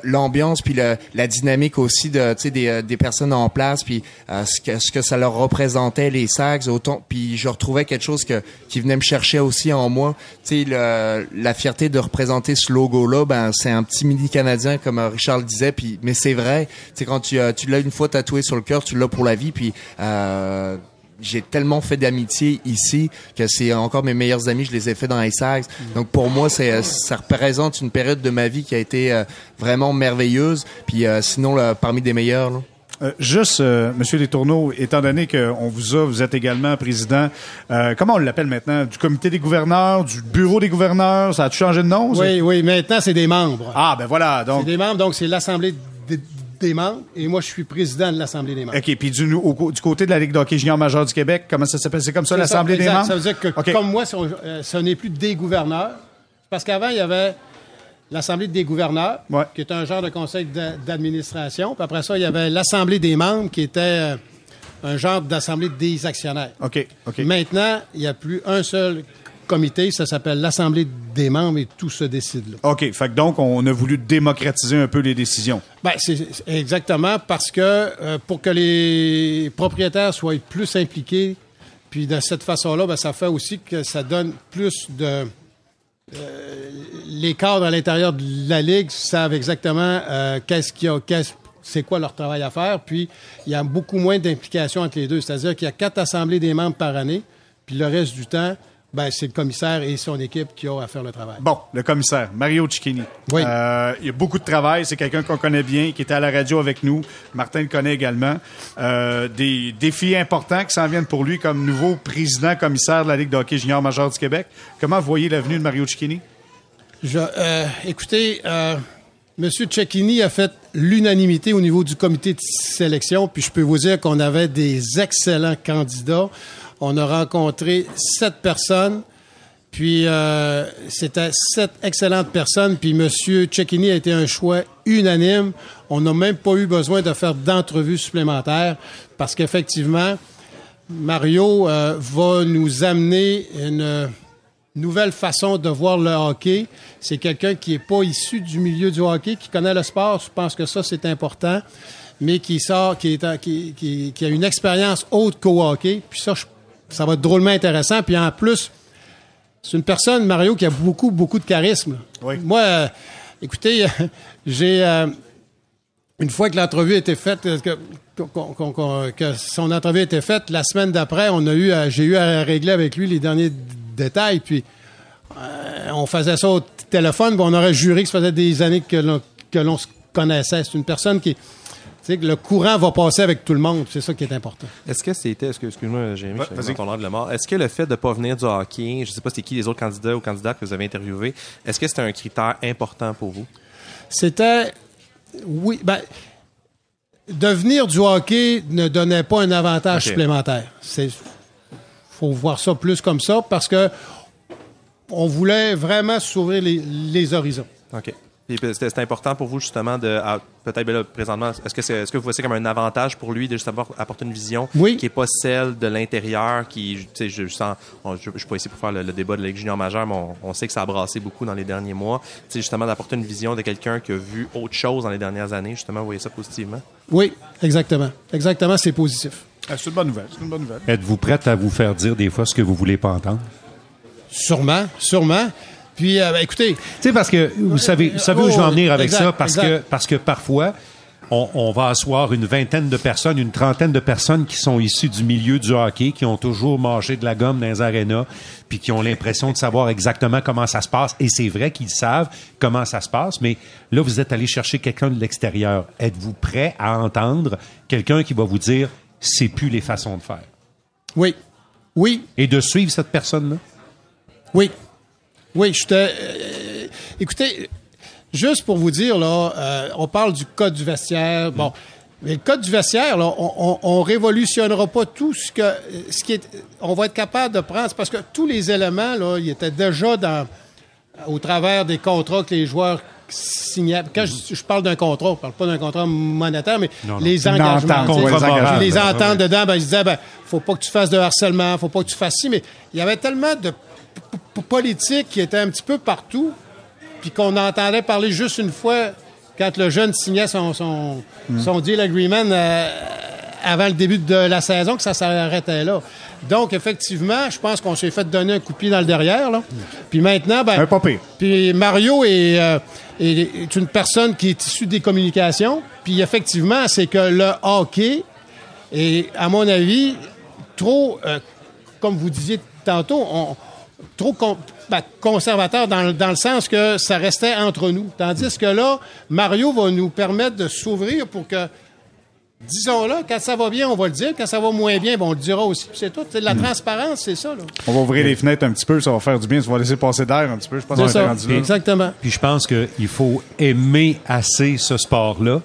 l'ambiance puis le- la dynamique aussi de tu sais des, euh, des personnes en place puis euh, ce que ce que ça leur représentait les sacs autant puis je retrouvais quelque chose que qui venait me chercher aussi en moi tu sais la fierté de représenter ce logo là ben c'est un petit mini canadien comme euh, Richard le disait puis mais c'est vrai tu sais quand tu euh, tu l'as une fois tatoué sur le cœur tu l'as pour la vie puis euh, j'ai tellement fait d'amitié ici que c'est encore mes meilleurs amis, je les ai fait dans les Sags. Donc pour moi, c'est ça représente une période de ma vie qui a été euh, vraiment merveilleuse, puis euh, sinon là, parmi des meilleurs. là. Euh, juste, euh, Monsieur Letourneau, étant donné qu'on vous a, vous êtes également président, euh, comment on l'appelle maintenant, du comité des gouverneurs, du bureau des gouverneurs, ça a changé de nom? Oui, oui, maintenant, c'est des membres. Ah, ben voilà, C'est donc... des membres, donc c'est l'Assemblée des, membres, et moi, je suis président de l'Assemblée des membres. OK, puis du, au- du côté de la Ligue d'hockey junior major du Québec, comment ça s'appelle? C'est comme ça, l'Assemblée des membres? Ça veut dire que, comme moi, euh, ce n'est plus des gouverneurs. Parce qu'avant, il y avait l'Assemblée des gouverneurs, Ouais. qui est un genre de conseil d'a- d'administration. Puis après ça, il y avait l'Assemblée des membres, qui était euh, un genre d'Assemblée des actionnaires. OK, OK. Maintenant, il n'y a plus un seul comité, ça s'appelle l'Assemblée des membres, et tout se décide là. OK, fait que donc, on a voulu démocratiser un peu les décisions. Ben, c'est exactement parce que euh, pour que les propriétaires soient plus impliqués, puis de cette façon-là, ben, ça fait aussi que ça donne plus de. euh, les cadres à l'intérieur de la Ligue savent exactement euh, qu'est-ce qu'il y a, qu'est-ce- c'est quoi leur travail à faire, puis il y a beaucoup moins d'implication entre les deux. C'est-à-dire qu'il y a quatre assemblées des membres par année, puis le reste du temps, ben, c'est le commissaire et son équipe qui ont à faire le travail. Bon, le commissaire, Mario Cicchini. Oui. Euh, il y a beaucoup de travail. C'est quelqu'un qu'on connaît bien, qui était à la radio avec nous. Martin le connaît également. Euh, des défis importants qui s'en viennent pour lui comme nouveau président commissaire de la Ligue de hockey junior major du Québec. Comment voyez l'avenue de Mario Cicchini? Je, euh, écoutez, euh, M. Cecchini a fait l'unanimité au niveau du comité de sélection, puis je peux vous dire qu'on avait des excellents candidats. On a rencontré sept personnes, puis euh, c'était sept excellentes personnes, puis M. Cecchini a été un choix unanime. On n'a même pas eu besoin de faire d'entrevues supplémentaires, parce qu'effectivement, Mario euh, va nous amener une nouvelle façon de voir le hockey. C'est quelqu'un qui n'est pas issu du milieu du hockey, qui connaît le sport. Je pense que ça, c'est important. Mais qui a une expérience autre qu'au hockey. Puis ça, ça va être drôlement intéressant. Puis en plus, c'est une personne, Mario, qui a beaucoup, beaucoup de charisme. Oui. Moi, euh, écoutez, j'ai... euh, une fois que l'entrevue était faite, euh, que, son entrevue était faite, la semaine d'après, on a eu, j'ai eu à régler avec lui les derniers détails. Puis on faisait ça au téléphone, puis on aurait juré que ça faisait des années que l'on, que l'on se connaissait. C'est une personne qui, sais, que le courant va passer avec tout le monde. C'est ça qui est important. Est-ce que c'était, excuse- excuse-moi, Jérémy, Ouais, je suis dans ton ordre de mort. Est-ce que le fait de pas venir du hockey, je sais pas c'est qui les autres candidats ou candidates que vous avez interviewés, est-ce que c'était un critère important pour vous? C'était. Oui, ben. Devenir du hockey ne donnait pas un avantage supplémentaire. C'est. faut voir ça plus comme ça parce que on voulait vraiment s'ouvrir les, les horizons. OK. Puis c'était c'était important pour vous justement de à- peut-être ben là, présentement est-ce que c'est est-ce que vous voyez ça comme un avantage pour lui de justement apporter une vision Oui. qui est pas celle de l'intérieur qui tu sais je sens on- je, je suis pas ici pour faire le, le débat de la Ligue junior majeure mais on, on sait que ça a brassé beaucoup dans les derniers mois tu sais justement d'apporter une vision de quelqu'un qui a vu autre chose dans les dernières années justement vous voyez ça positivement? Oui, exactement. Exactement, c'est positif. Ah, c'est une bonne nouvelle. C'est une bonne nouvelle. Êtes-vous prête à vous faire dire des fois ce que vous voulez pas entendre? Sûrement, sûrement. Puis, euh, ben, écoutez, Tu sais, parce que vous savez, vous savez où je veux en venir avec Exact, ça, parce exact. que, parce que parfois, on, on va asseoir une vingtaine de personnes, une trentaine de personnes qui sont issues du milieu du hockey, qui ont toujours mangé de la gomme dans les arénas, puis qui ont l'impression de savoir exactement comment ça se passe. Et c'est vrai qu'ils savent comment ça se passe, mais là, vous êtes allé chercher quelqu'un de l'extérieur. Êtes-vous prêt à entendre quelqu'un qui va vous dire c'est plus les façons de faire? Oui. Oui. Et de suivre cette personne-là? Oui. Oui, je te. euh, écoutez, juste pour vous dire, là, euh, on parle du code du vestiaire. Bon. Mais le code du vestiaire, là, on, on, on révolutionnera pas tout ce que ce qui est. On va être capable de prendre. parce que tous les éléments, là, ils étaient déjà dans au travers des contrats que les joueurs signaient. Quand je, je parle d'un contrat, je parle pas d'un contrat monétaire, mais Non, non. les engagements. les engagements. les Ben, ententes dedans, ben, ils disaient, ben, faut pas que tu fasses de harcèlement, faut pas que tu fasses ci, mais il y avait tellement de politique qui était un petit peu partout, puis qu'on entendait parler juste une fois quand le jeune signait son, son, son deal agreement euh, avant le début de la saison, que ça s'arrêtait là. Donc, effectivement, je pense qu'on s'est fait donner un coup de pied dans le derrière. Là. Puis maintenant, ben, Un puis Mario est, euh, est, est une personne qui est issue des communications. Puis effectivement, c'est que le hockey est, à mon avis, trop, euh, comme vous disiez tantôt, on- trop con- ben, conservateur dans, le- dans le sens que ça restait entre nous. Tandis que là, Mario va nous permettre de s'ouvrir pour que, disons-le, quand ça va bien, on va le dire. Quand ça va moins bien, ben, on le dira aussi. C'est tout. C'est de la transparence, c'est ça. Là. On va ouvrir les fenêtres un petit peu, ça va faire du bien, ça va laisser passer d'air un petit peu. Je pense qu'on C'est est rendu là. Exactement. Puis je pense qu'il faut aimer assez ce sport-là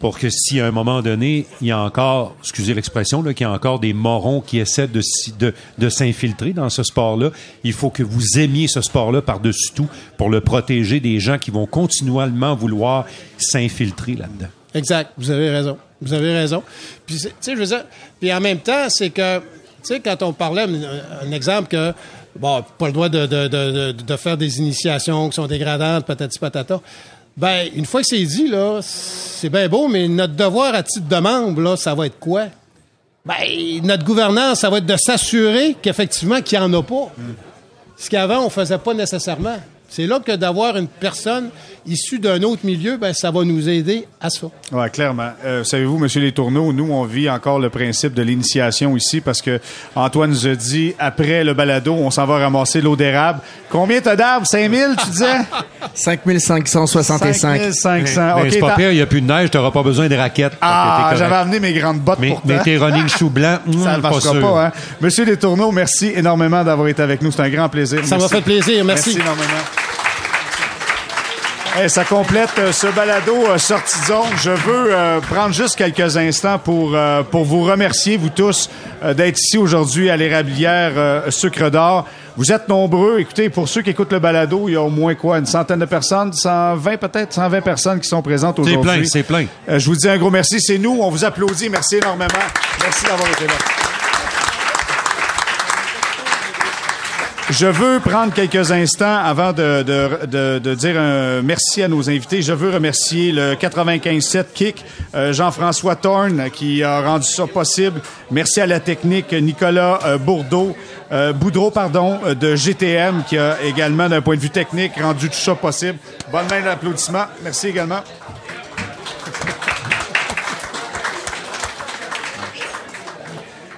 pour que si à un moment donné, il y a encore, excusez l'expression, qu'il y a encore des morons qui essaient de, s'infiltrer dans ce sport-là, il faut que vous aimiez ce sport-là par-dessus tout pour le protéger des gens qui vont continuellement vouloir s'infiltrer là-dedans. Exact. Vous avez raison. Vous avez raison. Puis, tu sais, je veux dire, puis en même temps, c'est que, tu sais, quand on parlait, un, exemple que, bon, pas le droit de, de faire des initiations qui sont dégradantes, patati patata. Ben, une fois que c'est dit, là, c'est bien beau, mais notre devoir à titre de membre, là, ça va être quoi? Ben, notre gouvernance, ça va être de s'assurer qu'effectivement, qu'il n'y en a pas. Ce qu'avant, on faisait pas nécessairement. C'est là que d'avoir une personne issue d'un autre milieu, ben, ça va nous aider à ça. Oui, clairement. Euh, Savez-vous, Monsieur Les Tourneaux, nous, on vit encore le principe de l'initiation ici parce que Antoine nous a dit, après le balado, on s'en va ramasser l'eau d'érable. Combien t'as d'arbres? 5000, tu disais? 5565. 5500. Mais OK, c'est pas pire, il n'y a plus de neige, tu n'auras pas besoin de raquettes. Ah, j'avais amené mes grandes bottes mais, pour mais tes running choux blancs, hum, Ça ne pas marchera sûr. pas, hein? Monsieur Les Tourneaux, merci énormément d'avoir été avec nous. C'est un grand plaisir. Ça m'a fait plaisir. Merci. Merci énormément. Hey, ça complète euh, ce balado euh, sortie de zone. Je veux euh, prendre juste quelques instants pour euh, pour vous remercier vous tous euh, d'être ici aujourd'hui à l'érablière euh, Sucre d'Or. Vous êtes nombreux. Écoutez, pour ceux qui écoutent le balado, il y a au moins quoi, une centaine de personnes, 120 peut-être, 120 personnes qui sont présentes C'est aujourd'hui. plein, c'est plein. Euh, je vous dis un gros merci. C'est nous. On vous applaudit. Merci énormément. Merci d'avoir été là. Je veux prendre quelques instants avant de, de, de, de dire un merci à nos invités. Je veux remercier le 95-7 Kick, euh, Jean-François Thorne, qui a rendu ça possible. Merci à la technique Nicolas euh, Bourdeau, euh, Boudreau, pardon, euh, de GTM, qui a également, d'un point de vue technique, rendu tout ça possible. Bonne main d'applaudissement. Merci également.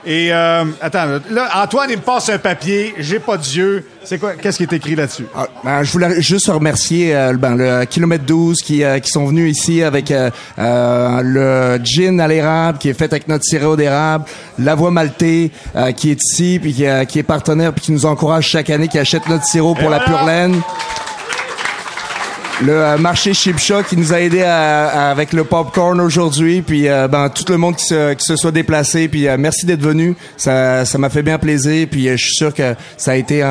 Et euh, attends, là, Antoine, il me passe un papier. J'ai pas d'yeux. C'est quoi Qu'est-ce qui est écrit là-dessus? Ah, ben, je voulais juste remercier euh, ben, le kilomètre 12 qui, euh, qui sont venus ici avec euh, euh, le gin à l'érable qui est fait avec notre sirop d'érable, la voix maltais euh, qui est ici puis qui, euh, qui est partenaire puis qui nous encourage chaque année, qui achète notre sirop pour Et la voilà. pure laine. Le euh, marché Chipcha qui nous a aidé à- à- avec le popcorn aujourd'hui, puis euh, ben tout le monde qui se, qui se soit déplacé, puis euh, merci d'être venu. Ça ça m'a fait bien plaisir, puis euh, je suis sûr que ça a été un,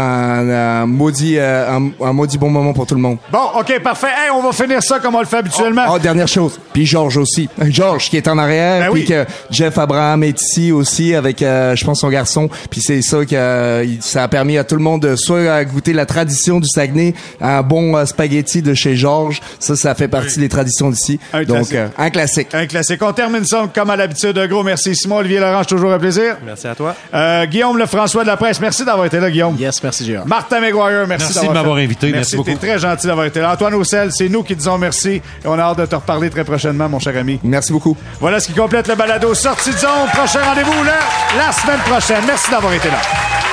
un maudit un, un maudit bon moment pour tout le monde. Bon, ok, parfait. Hey, on va finir ça comme on le fait habituellement. Oh, dernière chose, puis Georges aussi. Georges qui est en arrière, Ben puis oui. que Jeff Abraham est ici aussi avec, je pense, son garçon. Puis c'est ça que ça a permis à tout le monde de soit goûter la tradition du Saguenay, un bon spaghetti de chez Saint-Georges. Ça, ça fait partie des traditions d'ici. Un Donc, classique. euh, un classique. Un classique. On termine ça comme à l'habitude. Un gros merci, Simon. Olivier Laurent, c'est toujours un plaisir. Merci à toi. Euh, Guillaume Lefrançois de la presse, merci d'avoir été là, Guillaume. Yes, merci, Gérard. Martin McGuire, merci, Merci de m'avoir fait- invité. Merci Merci, t'es beaucoup. très gentil d'avoir été là. Antoine Roussel, c'est nous qui disons merci et on a hâte de te reparler très prochainement, mon cher ami. Merci beaucoup. Voilà ce qui complète le balado Sortie de zone. Prochain rendez-vous là, la semaine prochaine. Merci d'avoir été là.